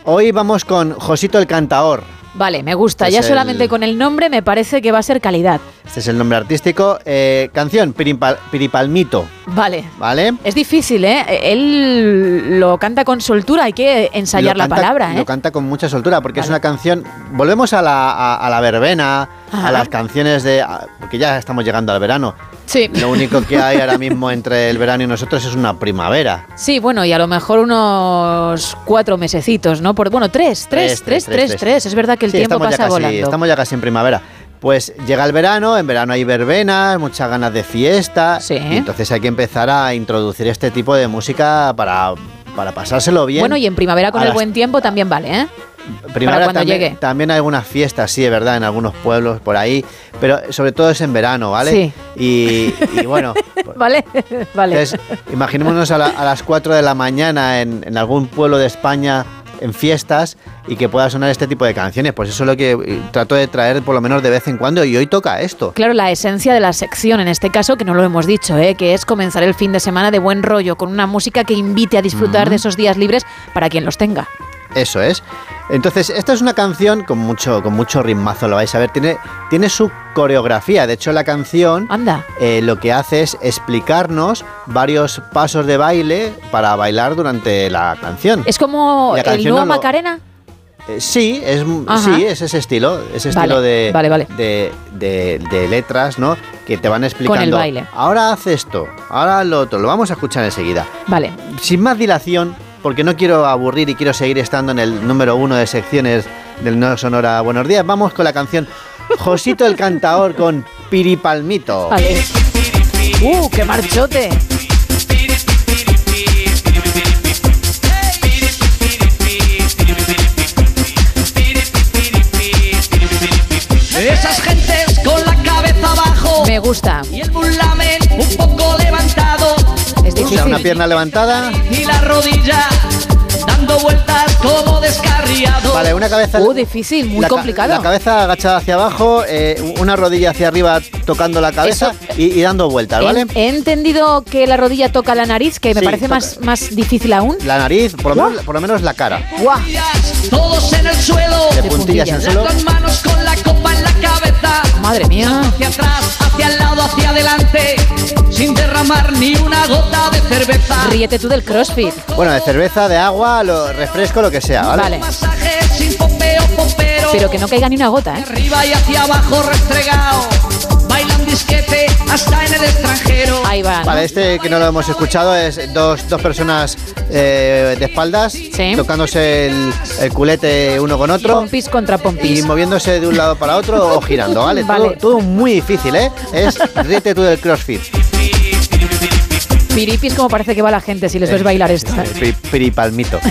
Hoy vamos con Josito el Cantaor. Vale, me gusta. Es ya el- solamente con el nombre me parece que va a ser calidad. Este es el nombre artístico. Eh, canción, Piripal- Piripalmito, Vale. ¿vale? Es difícil, ¿eh? Él lo canta con soltura, hay que ensayar Lo la canta- palabra, ¿eh? Lo canta con mucha soltura porque es una canción. Volvemos a la, a, a la verbena, Ajá. a las canciones de. porque ya estamos llegando al verano. Sí. Lo único que hay ahora mismo entre el verano y nosotros es una primavera. Sí, bueno, y a lo mejor unos cuatro mesecitos, ¿no? Por, bueno, tres, tres, tres, tres, tres. Es verdad que el Sí, tiempo pasa casi- volando. Estamos ya casi en primavera. Pues llega el verano, en verano hay verbenas, muchas ganas de fiesta. Y entonces hay que empezar a introducir este tipo de música para, para pasárselo bien. Bueno, y en primavera con el las- buen tiempo también vale, ¿eh? Primavera cuando también, llegue. también hay algunas fiestas, sí, es verdad, en algunos pueblos por ahí, pero sobre todo es en verano, ¿vale? Sí. Y, y bueno, (laughs) vale, vale. entonces, imaginémonos a, la- a las 4 de la mañana en, en algún pueblo de España en fiestas y que pueda sonar este tipo de canciones. Pues eso es lo que eh, trato de traer por lo menos de vez en cuando y hoy toca esto. Claro, la esencia de la sección, en este caso, que no lo hemos dicho, ¿eh? que es comenzar el fin de semana de buen rollo, con una música que invite a disfrutar de esos días libres para quien los tenga. Eso es. Entonces, esta es una canción con mucho, con mucho ritmazo, lo vais a ver. Tiene, tiene su coreografía. De hecho, la canción Anda. eh, lo que hace es explicarnos varios pasos de baile para bailar durante la canción. Es como La el canción nuevo no lo- Macarena. Eh, sí, es, Ajá. sí, es ese estilo, ese Vale, estilo de, vale, vale. De, de- de letras, ¿no? Que te van explicando. baile. Ahora haz esto, ahora lo otro, lo vamos a escuchar enseguida. Vale. Sin más dilación, porque no quiero aburrir y quiero seguir estando en el número uno de secciones del No Sonora Buenos Días, vamos con la canción Josito el Cantaor con Piripalmito. Vale. ¡Uh, qué marchote! Esas gentes con la cabeza abajo Me gusta. y el sea, una pierna levantada. Y la rodilla dando vueltas como descarriado. Vale, una cabeza. Uh, difícil, muy la ca- complicado. La cabeza agachada hacia abajo, eh, una rodilla hacia arriba tocando la cabeza y, y dando vueltas, ¿vale? He, he entendido que la rodilla toca la nariz, que me Sí, parece toca. más, más difícil aún. La nariz, por lo, menos, por lo menos la cara. ¡Guau! Todos en el suelo. De puntillas en el suelo. Las dos manos con la copa en la cabeza. Madre mía. Hacia atrás, hacia el lado, hacia adelante. Sin derramar ni una gota de cerveza. Ríete tú del CrossFit. Bueno, de cerveza, de agua, lo, refresco, lo que sea, ¿vale? Vale. Sin popero. Pero que no caiga ni una gota, ¿eh? Arriba y hacia abajo restregado. Bailan disquete hasta en el extranjero. Ahí va. ¿no? Vale, este que no lo hemos escuchado es dos, dos personas eh, de espaldas tocándose el, el culete uno con otro Pompis contra pompis. y moviéndose de un lado para otro o girando, ¿vale? (laughs) Vale. Todo, todo muy difícil, ¿eh? Es ríete tú del crossfit. Piripis como parece que va la gente si les ves bailar esto. ¿eh? Pi- Piripalmito. (laughs)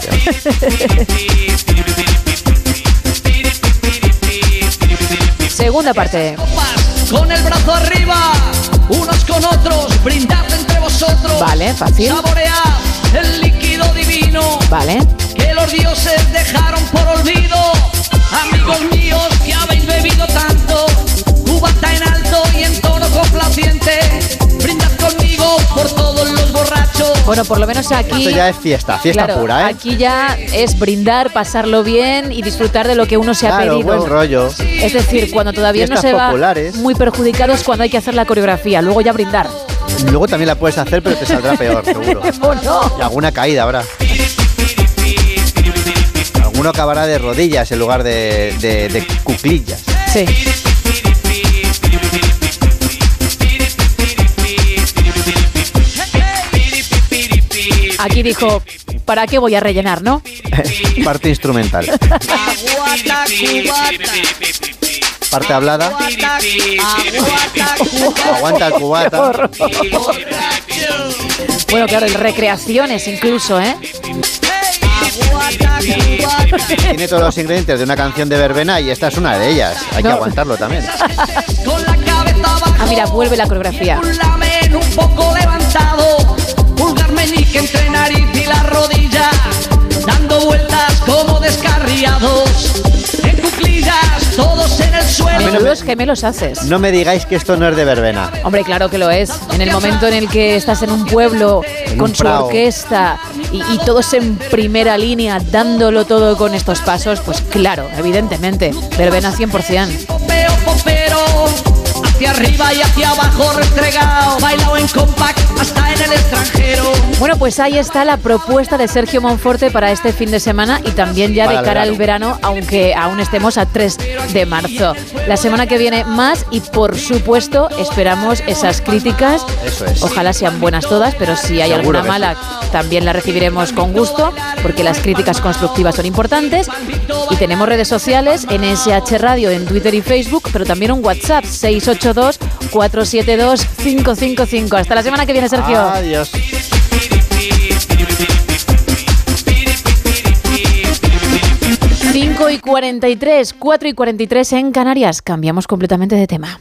Segunda parte. Con el brazo arriba, unos con otros, brindad entre vosotros. Vale, fácil. Saboread el líquido divino Vale. que los dioses dejaron por olvido. Amigos míos que habéis bebido tanto, Bueno, por lo menos aquí. Esto ya es fiesta, fiesta Claro, pura, ¿eh? Aquí ya es brindar, pasarlo bien y disfrutar de lo que uno se ha pedido. buen rollo. Es decir, cuando todavía no Fiestas se va muy perjudicado es cuando hay que hacer la coreografía, luego ya brindar. Luego también la puedes hacer, pero te saldrá peor, (laughs) seguro. ¿O no? Y alguna caída habrá. Alguno acabará de rodillas en lugar de, de, de cuclillas. Sí. Aquí dijo, ¿para qué voy a rellenar, no? (laughs) Parte instrumental. Aguanta, cubata. Parte hablada. Aguanta, cubata. Aguanta el cubata. Bueno, claro, y recreaciones incluso, ¿eh? Aguanta, cubata. Tiene todos los ingredientes de una canción de verbena y esta es una de ellas. Hay que aguantarlo también. Ah, mira, vuelve la coreografía. Un lamen un poco levantado. Vueltas como descarriados. En cuclillas, todos en el suelo. Menudos gemelos haces. No me digáis que esto no es de verbena. Hombre, claro que lo es. En el momento en el que estás en un pueblo En con un su prao. orquesta y, y todos en primera línea dándolo todo con estos pasos, pues claro, evidentemente, verbena 100%. Hacia arriba y hacia abajo restregado. Bailado en compact hasta en el extranjero. Bueno, pues ahí está la propuesta de Sergio Monforte para este fin de semana y también ya Para de cara al verano, aunque aún estemos a 3 de marzo. La semana que viene más y por supuesto esperamos esas críticas. Eso es. Ojalá sean buenas todas, pero si hay Seguro alguna mala también la recibiremos con gusto, porque las críticas constructivas son importantes. Y tenemos redes sociales, NSH Radio en Twitter y Facebook, pero también un WhatsApp 682-472-555. Hasta la semana que viene, Sergio. Adiós. Cinco y 43, 4 y 43 en Canarias. Cambiamos completamente de tema.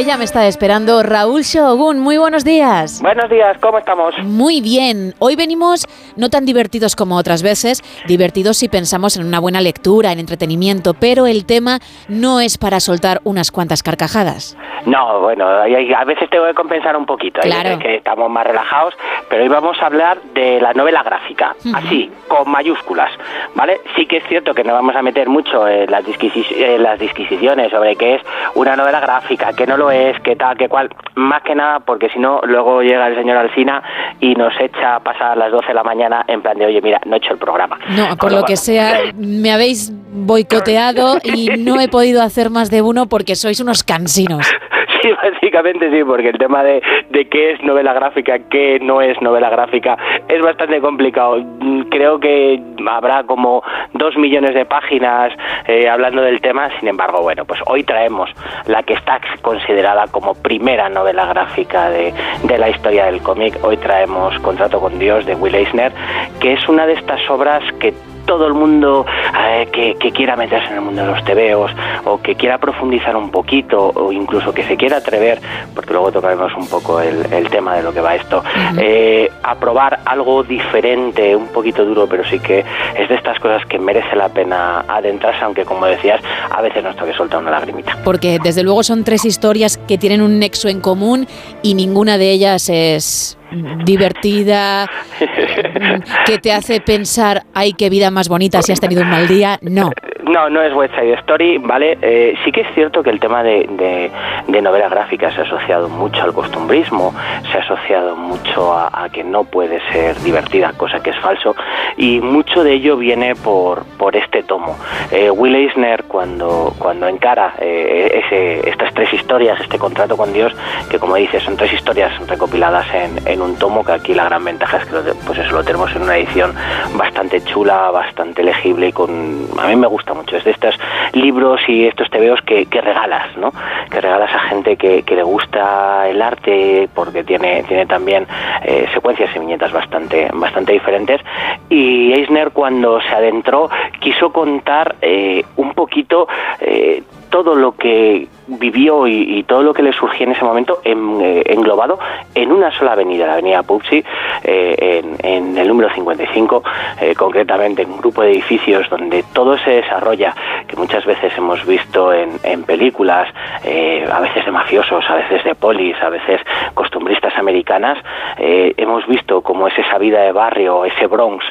Porque ya me está esperando Raúl Shogun. Muy buenos días. Buenos días, ¿cómo estamos? Muy bien. Hoy venimos no tan divertidos como otras veces, divertidos si pensamos en una buena lectura, en entretenimiento, pero el tema no es para soltar unas cuantas carcajadas. No, bueno, a veces tengo que compensar un poquito, hay Claro. que estamos más relajados, pero hoy vamos a hablar de la novela gráfica, así, con mayúsculas, ¿vale? Sí que es cierto que no vamos a meter mucho en las, disquisi- en las disquisiciones sobre qué es una novela gráfica, qué no lo es, qué tal, qué cual, más que nada porque si no, luego llega el señor Alsina y nos echa a pasar las 12 de la mañana en plan de, oye, mira, no he hecho el programa. No, Con por lo que cual- sea, me habéis boicoteado y no he podido hacer más de uno porque sois unos cansinos. (laughs) Sí, (laughs) básicamente sí, porque el tema de, de qué es novela gráfica, qué no es novela gráfica, es bastante complicado. Mm, Creo que habrá como dos millones de páginas eh, hablando del tema, sin embargo, bueno, pues hoy traemos la que está considerada como primera novela gráfica de, de la historia del cómic. Hoy traemos Contrato con Dios de Will Eisner, que es una de estas obras que todo el mundo eh, que, que quiera meterse en el mundo de los tebeos o que quiera profundizar un poquito o incluso que se quiera atrever, porque luego tocaremos un poco el, el tema de lo que va esto, eh, a probar algo diferente, un poquito duro, pero sí que es de estas cosas que merece la pena adentrarse, aunque como decías, a veces nos toque soltar una lagrimita. Porque desde luego son tres historias que tienen un nexo en común y ninguna de ellas es (laughs) divertida, mm, que te hace pensar, ay, qué vida más bonita si has tenido un mal día. No. No, no es West Story, ¿vale? Eh, sí que es cierto que el tema de, de, de novela gráfica se ha asociado mucho al costumbrismo, se ha asociado mucho a, que no puede ser divertida, cosa que es falso, y mucho de ello viene por, este tomo. Eh, Will Eisner, cuando, cuando encara eh, estas tres historias, este contrato con Dios, que como dices, son tres historias recopiladas en, un tomo, que aquí la gran ventaja es que lo, pues eso, lo tenemos en una edición bastante chula, bastante legible y con... A mí me gusta mucho, es de estos libros y estos tebeos que, que regalas, ¿no? Que regalas a gente que, que le gusta el arte porque tiene, tiene también eh, secuencias y viñetas bastante, bastante diferentes y Eisner cuando se adentró quiso contar eh, un poquito eh, todo lo que vivió y, todo lo que le surgía en ese momento en- eh, englobado en una sola avenida, la avenida Pupsi, eh, en, el número 55, eh, concretamente en un grupo de edificios donde todo se desarrolla, que muchas veces hemos visto en, en películas, eh, a veces de mafiosos, a veces de polis, a veces costumbristas americanas, hemos visto cómo es esa vida de barrio, ese Bronx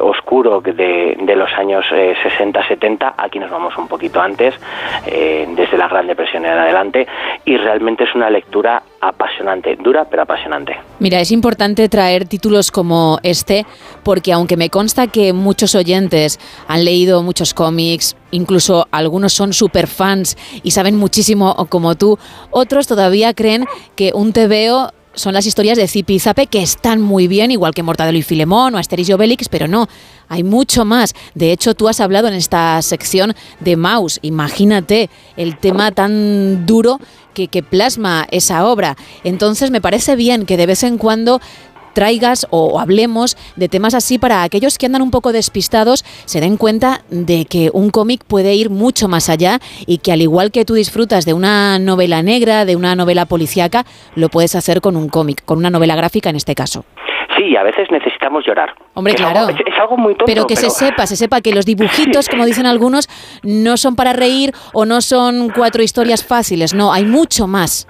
oscuro de, de los años eh, 60-70, aquí nos vamos un poquito antes, desde la Gran Depresión en adelante, y realmente es una lectura apasionante, dura pero apasionante. Mira, es importante traer títulos como este porque aunque me consta que muchos oyentes han leído muchos cómics, incluso algunos son super fans y saben muchísimo como tú, otros todavía creen que un TVO son las historias de Zipi y Zape que están muy bien, igual que Mortadelo y Filemón o Asterix y Obelix, pero no, hay mucho más. De hecho, tú has hablado en esta sección de Maus. Imagínate el tema tan duro que, que plasma esa obra. Entonces, me parece bien que de vez en cuando traigas o, hablemos de temas así para aquellos que andan un poco despistados se den cuenta de que un cómic puede ir mucho más allá y que al igual que tú disfrutas de una novela negra, de una novela policíaca, lo puedes hacer con un cómic, con una novela gráfica en este caso. Sí, a veces necesitamos llorar. Hombre, Es claro. algo- es, es algo muy tonto, pero que se sepa, se sepa que los (laughs) dibujitos, como dicen algunos, no son para reír o no son cuatro historias fáciles. No, hay mucho más.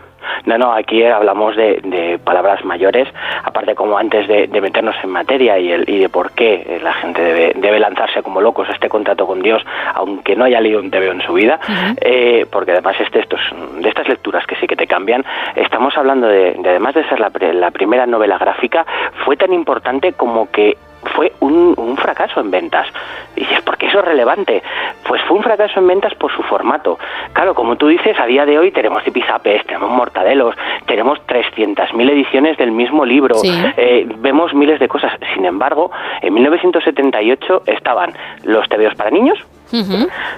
No, no, aquí hablamos de, de palabras mayores, aparte como antes de, de meternos en materia y, el, y de por qué la gente debe, debe lanzarse como locos a este contrato con Dios, aunque no haya leído un TVO en su vida, eh, porque además este, estos, de estas lecturas que sí que te cambian, estamos hablando de, de además de ser la, la primera novela gráfica, fue tan importante como que fue un, un fracaso en ventas. Y dices, ¿por qué eso es relevante? Pues fue un fracaso en ventas por su formato. Claro, como tú dices, a día de hoy tenemos zipizapes, tenemos mortadelos, tenemos 300.000 ediciones del mismo libro, Sí. eh, vemos miles de cosas. Sin embargo, en 1978 estaban los tebeos para niños,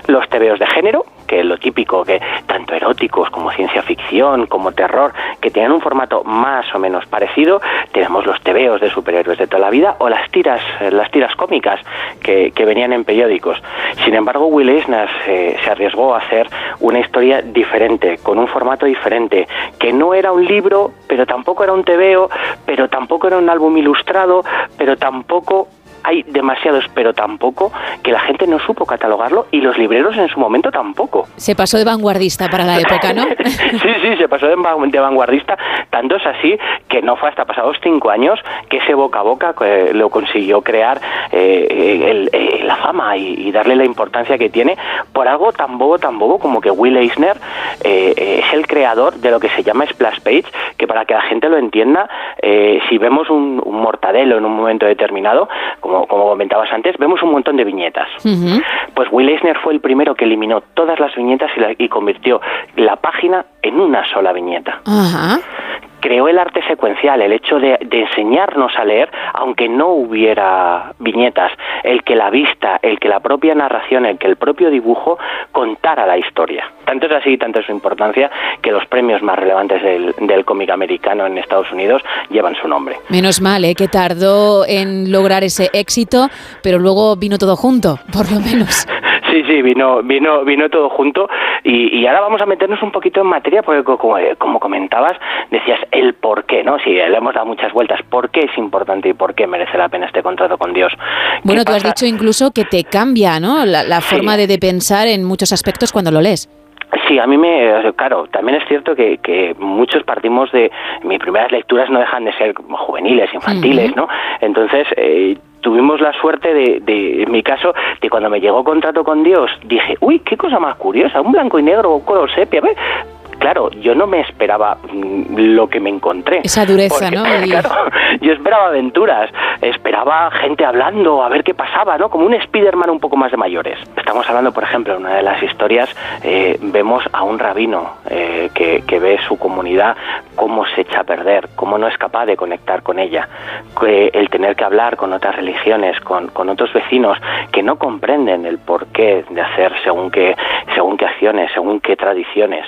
los tebeos de género, que lo típico, que tanto eróticos como ciencia ficción, como terror, que tienen un formato más o menos parecido. Tenemos los tebeos de superhéroes de toda la vida o las tiras, las tiras cómicas que, que venían en periódicos. Sin embargo, Will Eisner se arriesgó a hacer una historia diferente, con un formato diferente, que no era un libro, pero tampoco era un tebeo, pero tampoco era un álbum ilustrado, pero tampoco hay demasiados, pero tampoco que la gente no supo catalogarlo y los libreros en su momento tampoco. Se pasó de vanguardista para la época, ¿no? (laughs) Sí, sí, se pasó de, van- de vanguardista. Tanto es así que no fue hasta pasados cinco años que ese boca a boca eh, lo consiguió crear eh, el- eh, la fama y, y darle la importancia que tiene por algo tan bobo, tan bobo como que Will Eisner eh, eh, es el creador de lo que se llama Splash Page, que para que la gente lo entienda, eh, si vemos un, un mortadelo en un momento determinado, como, como comentabas antes, vemos un montón de viñetas. Pues Will Eisner fue el primero que eliminó todas las viñetas y, la- y convirtió la página en una sola viñeta. Creó el arte secuencial, el hecho de, de enseñarnos a leer, aunque no hubiera viñetas, el que la vista, el que la propia narración, el que el propio dibujo contara la historia. Tanto es así, tanto es su importancia, que los premios más relevantes del, del cómic americano en Estados Unidos llevan su nombre. Menos mal, ¿eh? que tardó en lograr ese éxito, pero luego vino todo junto, por lo menos. (laughs) Sí, sí, vino, vino, vino todo junto y, y ahora vamos a meternos un poquito en materia porque como, eh, como comentabas, decías el por qué, ¿no? Sí, le hemos dado muchas vueltas. ¿Por qué es importante y por qué merece la pena este contrato con Dios? Bueno, tú has dicho incluso que te cambia, ¿no? La, la forma de, de pensar en muchos aspectos cuando lo lees. Sí, a mí me, claro, también es cierto que, que muchos partimos de, mis primeras lecturas no dejan de ser juveniles, infantiles, ¿no? Entonces, eh, tuvimos la suerte de, de, en mi caso, de cuando me llegó contrato con Dios, dije, uy, qué cosa más curiosa, un blanco y negro, un color sepia, ¿ves? Claro, yo no me esperaba mm, lo que me encontré. Esa dureza, Porque, ¿no? (laughs) Claro, yo esperaba aventuras, esperaba gente hablando, a ver qué pasaba, ¿no? Como un Spider-Man un poco más de mayores. Estamos hablando, por ejemplo, en una de las historias, eh, vemos a un rabino eh, que, que ve su comunidad cómo se echa a perder, cómo no es capaz de conectar con ella, el tener que hablar con otras religiones, con, con otros vecinos que no comprenden el porqué de hacer según qué, según qué acciones, según qué tradiciones.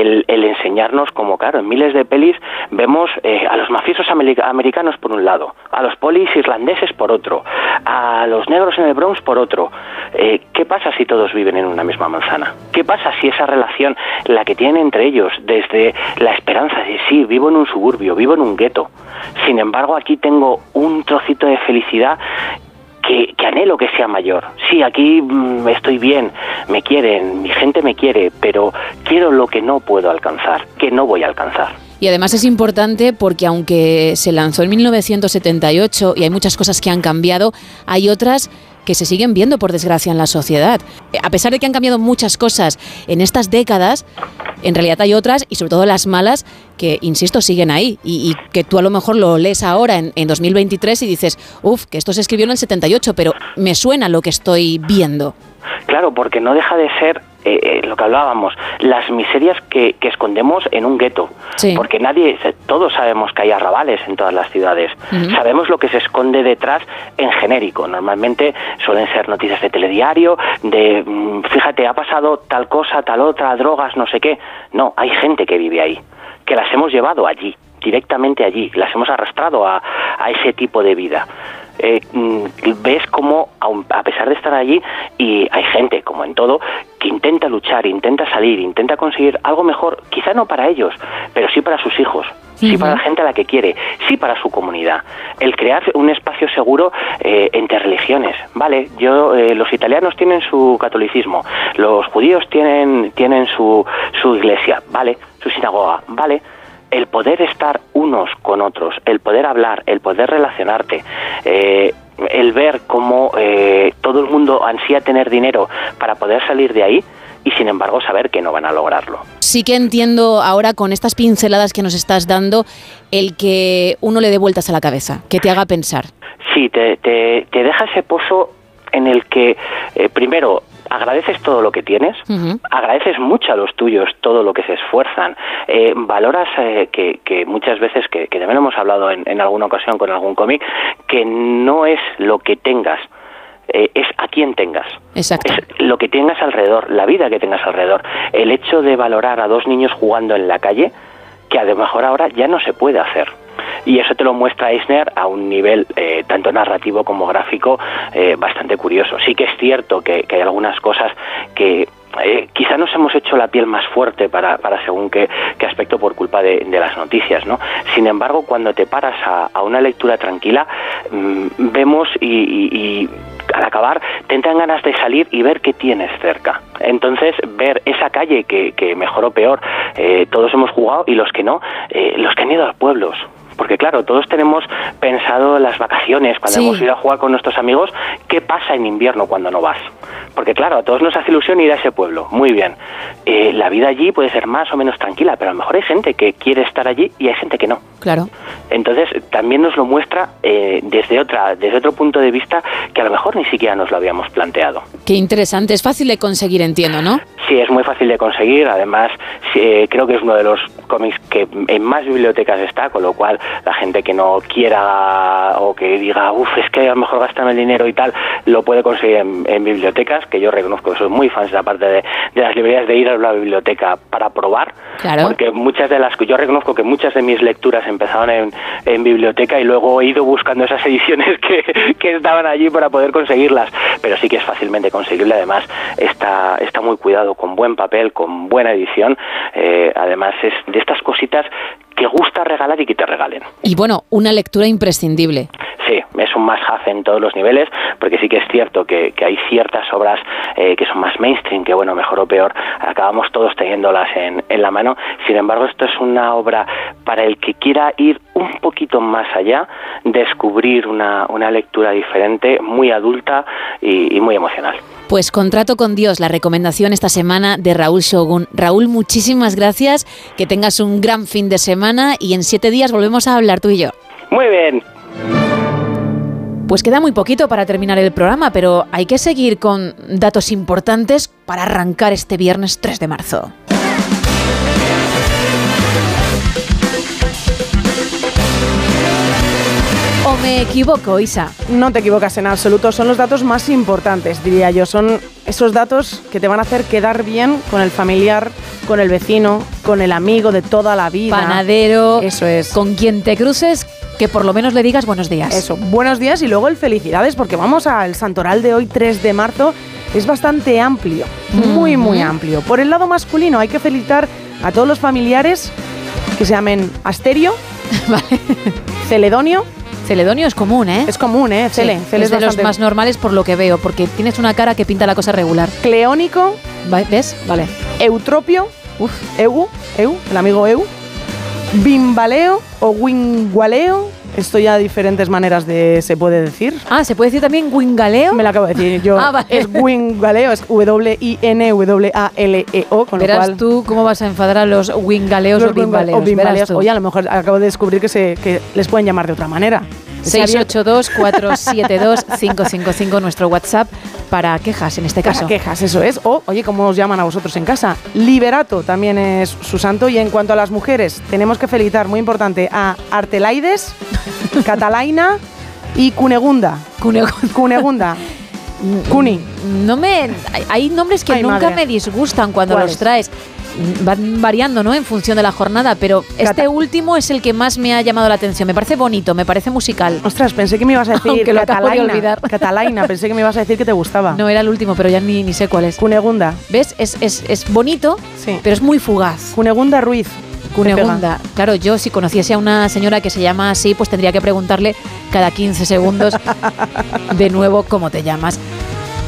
El, enseñarnos como, claro, en miles de pelis vemos eh, a los mafiosos america- americanos por un lado, a los polis irlandeses por otro, a los negros en el Bronx por otro. Eh, ¿Qué pasa si todos viven en una misma manzana? ¿Qué pasa si esa relación, la que tienen entre ellos, desde la esperanza de sí, vivo en un suburbio, vivo en un gueto, sin embargo aquí tengo un trocito de felicidad que, anhelo que sea mayor. Sí, aquí mm, estoy bien, me quieren, mi gente me quiere, pero quiero lo que no puedo alcanzar, que no voy a alcanzar. Y además es importante porque aunque se lanzó en 1978 y hay muchas cosas que han cambiado, hay otras que se siguen viendo por desgracia en la sociedad. A pesar de que han cambiado muchas cosas en estas décadas, en realidad hay otras y sobre todo las malas que, insisto, siguen ahí y, que tú a lo mejor lo lees ahora en, en 2023 y dices, uff, que esto se escribió en el 78, pero me suena lo que estoy viendo. Claro, porque no deja de ser eh, eh, lo que hablábamos, las miserias que, que escondemos en un gueto. Sí. Porque nadie, todos sabemos que hay arrabales en todas las ciudades. Sabemos lo que se esconde detrás en genérico. Normalmente suelen ser noticias de telediario, de mm, fíjate, ha pasado tal cosa, tal otra, drogas, no sé qué. No, hay gente que vive ahí, que las hemos llevado allí directamente allí, las hemos arrastrado a, a ese tipo de vida. Eh, mm, ves aun- a pesar de estar allí, y hay gente, como en todo, que intenta luchar, intenta salir, intenta conseguir algo mejor, quizá no para ellos, pero sí para sus hijos, sí para la gente a la que quiere, sí para su comunidad. El crear un espacio seguro eh, entre religiones. Vale, yo, eh, los italianos tienen su catolicismo, los judíos tienen, tienen su, su iglesia, vale, su sinagoga, vale el poder estar unos con otros, el poder hablar, el poder relacionarte, eh, el ver cómo eh, todo el mundo ansía tener dinero para poder salir de ahí y sin embargo saber que no van a lograrlo. Sí que entiendo ahora con estas pinceladas que nos estás dando el que uno le dé vueltas a la cabeza, que te haga pensar. Sí, te, te, te deja ese pozo en el que eh, primero agradeces todo lo que tienes, agradeces mucho a los tuyos todo lo que se esfuerzan, eh, valoras eh, que, que muchas veces, que, que también hemos hablado en, en alguna ocasión con algún cómic, que no es lo que tengas, eh, es a quién tengas. Exacto. Es lo que tengas alrededor, la vida que tengas alrededor. El hecho de valorar a dos niños jugando en la calle, que a lo mejor ahora ya no se puede hacer. Y eso te lo muestra Eisner a un nivel eh, tanto narrativo como gráfico eh, bastante curioso. Sí que es cierto que, hay algunas cosas que eh, quizá nos hemos hecho la piel más fuerte para, para según qué, aspecto por culpa de, las noticias, ¿no? Sin embargo, cuando te paras a, una lectura tranquila, mm, vemos y, y- al acabar te entran ganas de salir y ver qué tienes cerca. Entonces, ver esa calle que, que mejor o peor eh, todos hemos jugado y los que no, eh, los que han ido a pueblos. Porque claro, todos tenemos pensado las vacaciones, cuando Sí. hemos ido a jugar con nuestros amigos, ¿qué pasa en invierno cuando no vas? Porque claro, a todos nos hace ilusión ir a ese pueblo, muy bien. Eh, la vida allí puede ser más o menos tranquila, pero a lo mejor hay gente que quiere estar allí y hay gente que no. Claro. Entonces también nos lo muestra eh, desde otra, desde otro punto de vista que a lo mejor ni siquiera nos lo habíamos planteado. Qué interesante, es fácil de conseguir, entiendo, ¿no? Sí, es muy fácil de conseguir. Además, eh, creo que es uno de los cómics que en más bibliotecas está, con lo cual la gente que no quiera o que diga, uff, es que a lo mejor gastarme el dinero y tal, lo puede conseguir en, en bibliotecas, que yo reconozco que soy muy fan de la parte de, de las librerías de ir a la biblioteca para probar, Claro. porque muchas de las yo reconozco que muchas de mis lecturas empezaron en, en biblioteca y luego he ido buscando esas (laughs) ediciones que, que estaban allí para poder conseguirlas, pero sí que es fácilmente conseguible, además está, está muy cuidado, con buen papel, con buena edición, eh, además es de estas cositas que gusta regalar y que te regalen. Y bueno, una lectura imprescindible. Sí, es un más have en todos los niveles, porque sí que es cierto que, que hay ciertas obras eh, que son más mainstream, que bueno, mejor o peor, acabamos todos teniéndolas en, en la mano. Sin embargo, esto es una obra para el que quiera ir un poquito más allá, descubrir una, una lectura diferente, muy adulta y, y muy emocional. Pues contrato con Dios, la recomendación esta semana de Raúl Shogun. Raúl, muchísimas gracias, que tengas un gran fin de semana y en siete días volvemos a hablar tú y yo. Muy bien. Pues queda muy poquito para terminar el programa, pero hay que seguir con datos importantes para arrancar este viernes 3 de marzo. ¿O me equivoco, Isa? No te equivocas en absoluto, son los datos más importantes, diría yo. Son esos datos que te van a hacer quedar bien con el familiar, con el vecino, con el amigo de toda la vida. Panadero, Eso es. con quien te cruces, que por lo menos le digas buenos días. Eso, buenos días y luego el felicidades, porque vamos al santoral de hoy, 3 de marzo. Es bastante amplio, muy, muy amplio. Por el lado masculino hay que felicitar a todos los familiares que se llamen Asterio, (laughs) Celedonio. Celedonio es común, ¿eh? Es común, ¿eh? Cele. Sí, Cele es de los más normales por lo que veo, porque tienes una cara que pinta la cosa regular. Cleónico, ¿Ves? Vale. Eutropio, Eu, Eu, el amigo Eu, Bimbaleo o Wingualeo. Esto ya diferentes maneras de se puede decir. Ah, ¿se puede decir también wingaleo? Me lo acabo de decir yo. Ah, vale. Es Wingaleo, es W-I-N-W-A-L-E-O, con Verás lo cual... tú cómo vas a enfadar a los wingaleos los o bimbaleos. o bimbaleos. Oye, a lo mejor acabo de descubrir que, se, que les pueden llamar de otra manera. Se había- 682-472-555, nuestro WhatsApp, para quejas en este caso. Para quejas, eso es. O, oye, ¿cómo os llaman a vosotros en casa? Liberato también es su santo. Y en cuanto a las mujeres, tenemos que felicitar, muy importante, a Artelaides, (laughs) Catalaina y Cunegunda. Cunegunda. Cuni. No me, hay- hay nombres que Ay, nunca madre. me disgustan cuando los traes. Van variando, ¿no? En función de la jornada, pero este último es el que más me ha llamado la atención. Me parece bonito, me parece musical. Ostras, pensé que me ibas a decir Aunque lo acabo de Catalaina. olvidar. Catalaina, pensé que me ibas a decir que te gustaba. No era el último, pero ya ni, ni sé cuál es. Cunegunda. ¿Ves? Es, es, es bonito, Sí. pero es muy fugaz. Cunegunda Ruiz. Cunegunda. Claro, yo si conociese a una señora que se llama así, pues tendría que preguntarle cada 15 segundos (laughs) de nuevo cómo te llamas.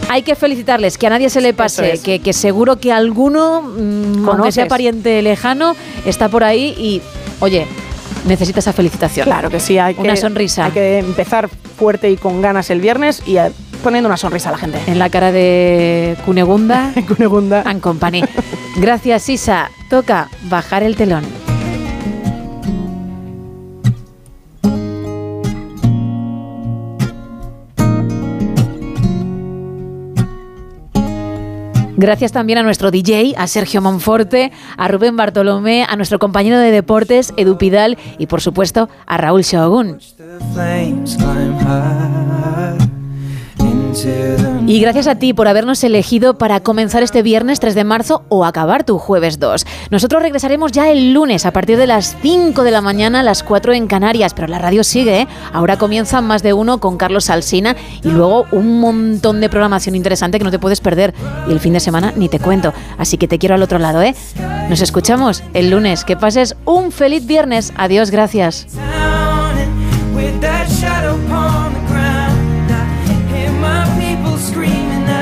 Hay que felicitarles, que a nadie se le pase, es. que, que seguro que alguno, mm, aunque sea pariente lejano, está por ahí y, oye, necesita esa felicitación. Claro que sí, hay que, Una sonrisa. Hay que empezar fuerte y con ganas el viernes y eh, poniendo una sonrisa a la gente. En la cara de Cunegunda (laughs) Cunegunda. and Company. Gracias, Isa. Toca bajar el telón. Gracias también a nuestro DJ, a Sergio Monforte, a Rubén Bartolomé, a nuestro compañero de deportes, Edu Pidal, y por supuesto a Raúl Shogun. Y gracias a ti por habernos elegido para comenzar este viernes 3 de marzo o acabar tu jueves 2. Nosotros regresaremos ya el lunes a partir de las 5 de la mañana a las 4 en Canarias, pero la radio sigue, ¿eh? Ahora comienza más de uno con Carlos Alsina y luego un montón de programación interesante que no te puedes perder. Y el fin de semana ni te cuento. Así que te quiero al otro lado, ¿eh? Nos escuchamos el lunes. Que pases un feliz viernes. Adiós, gracias.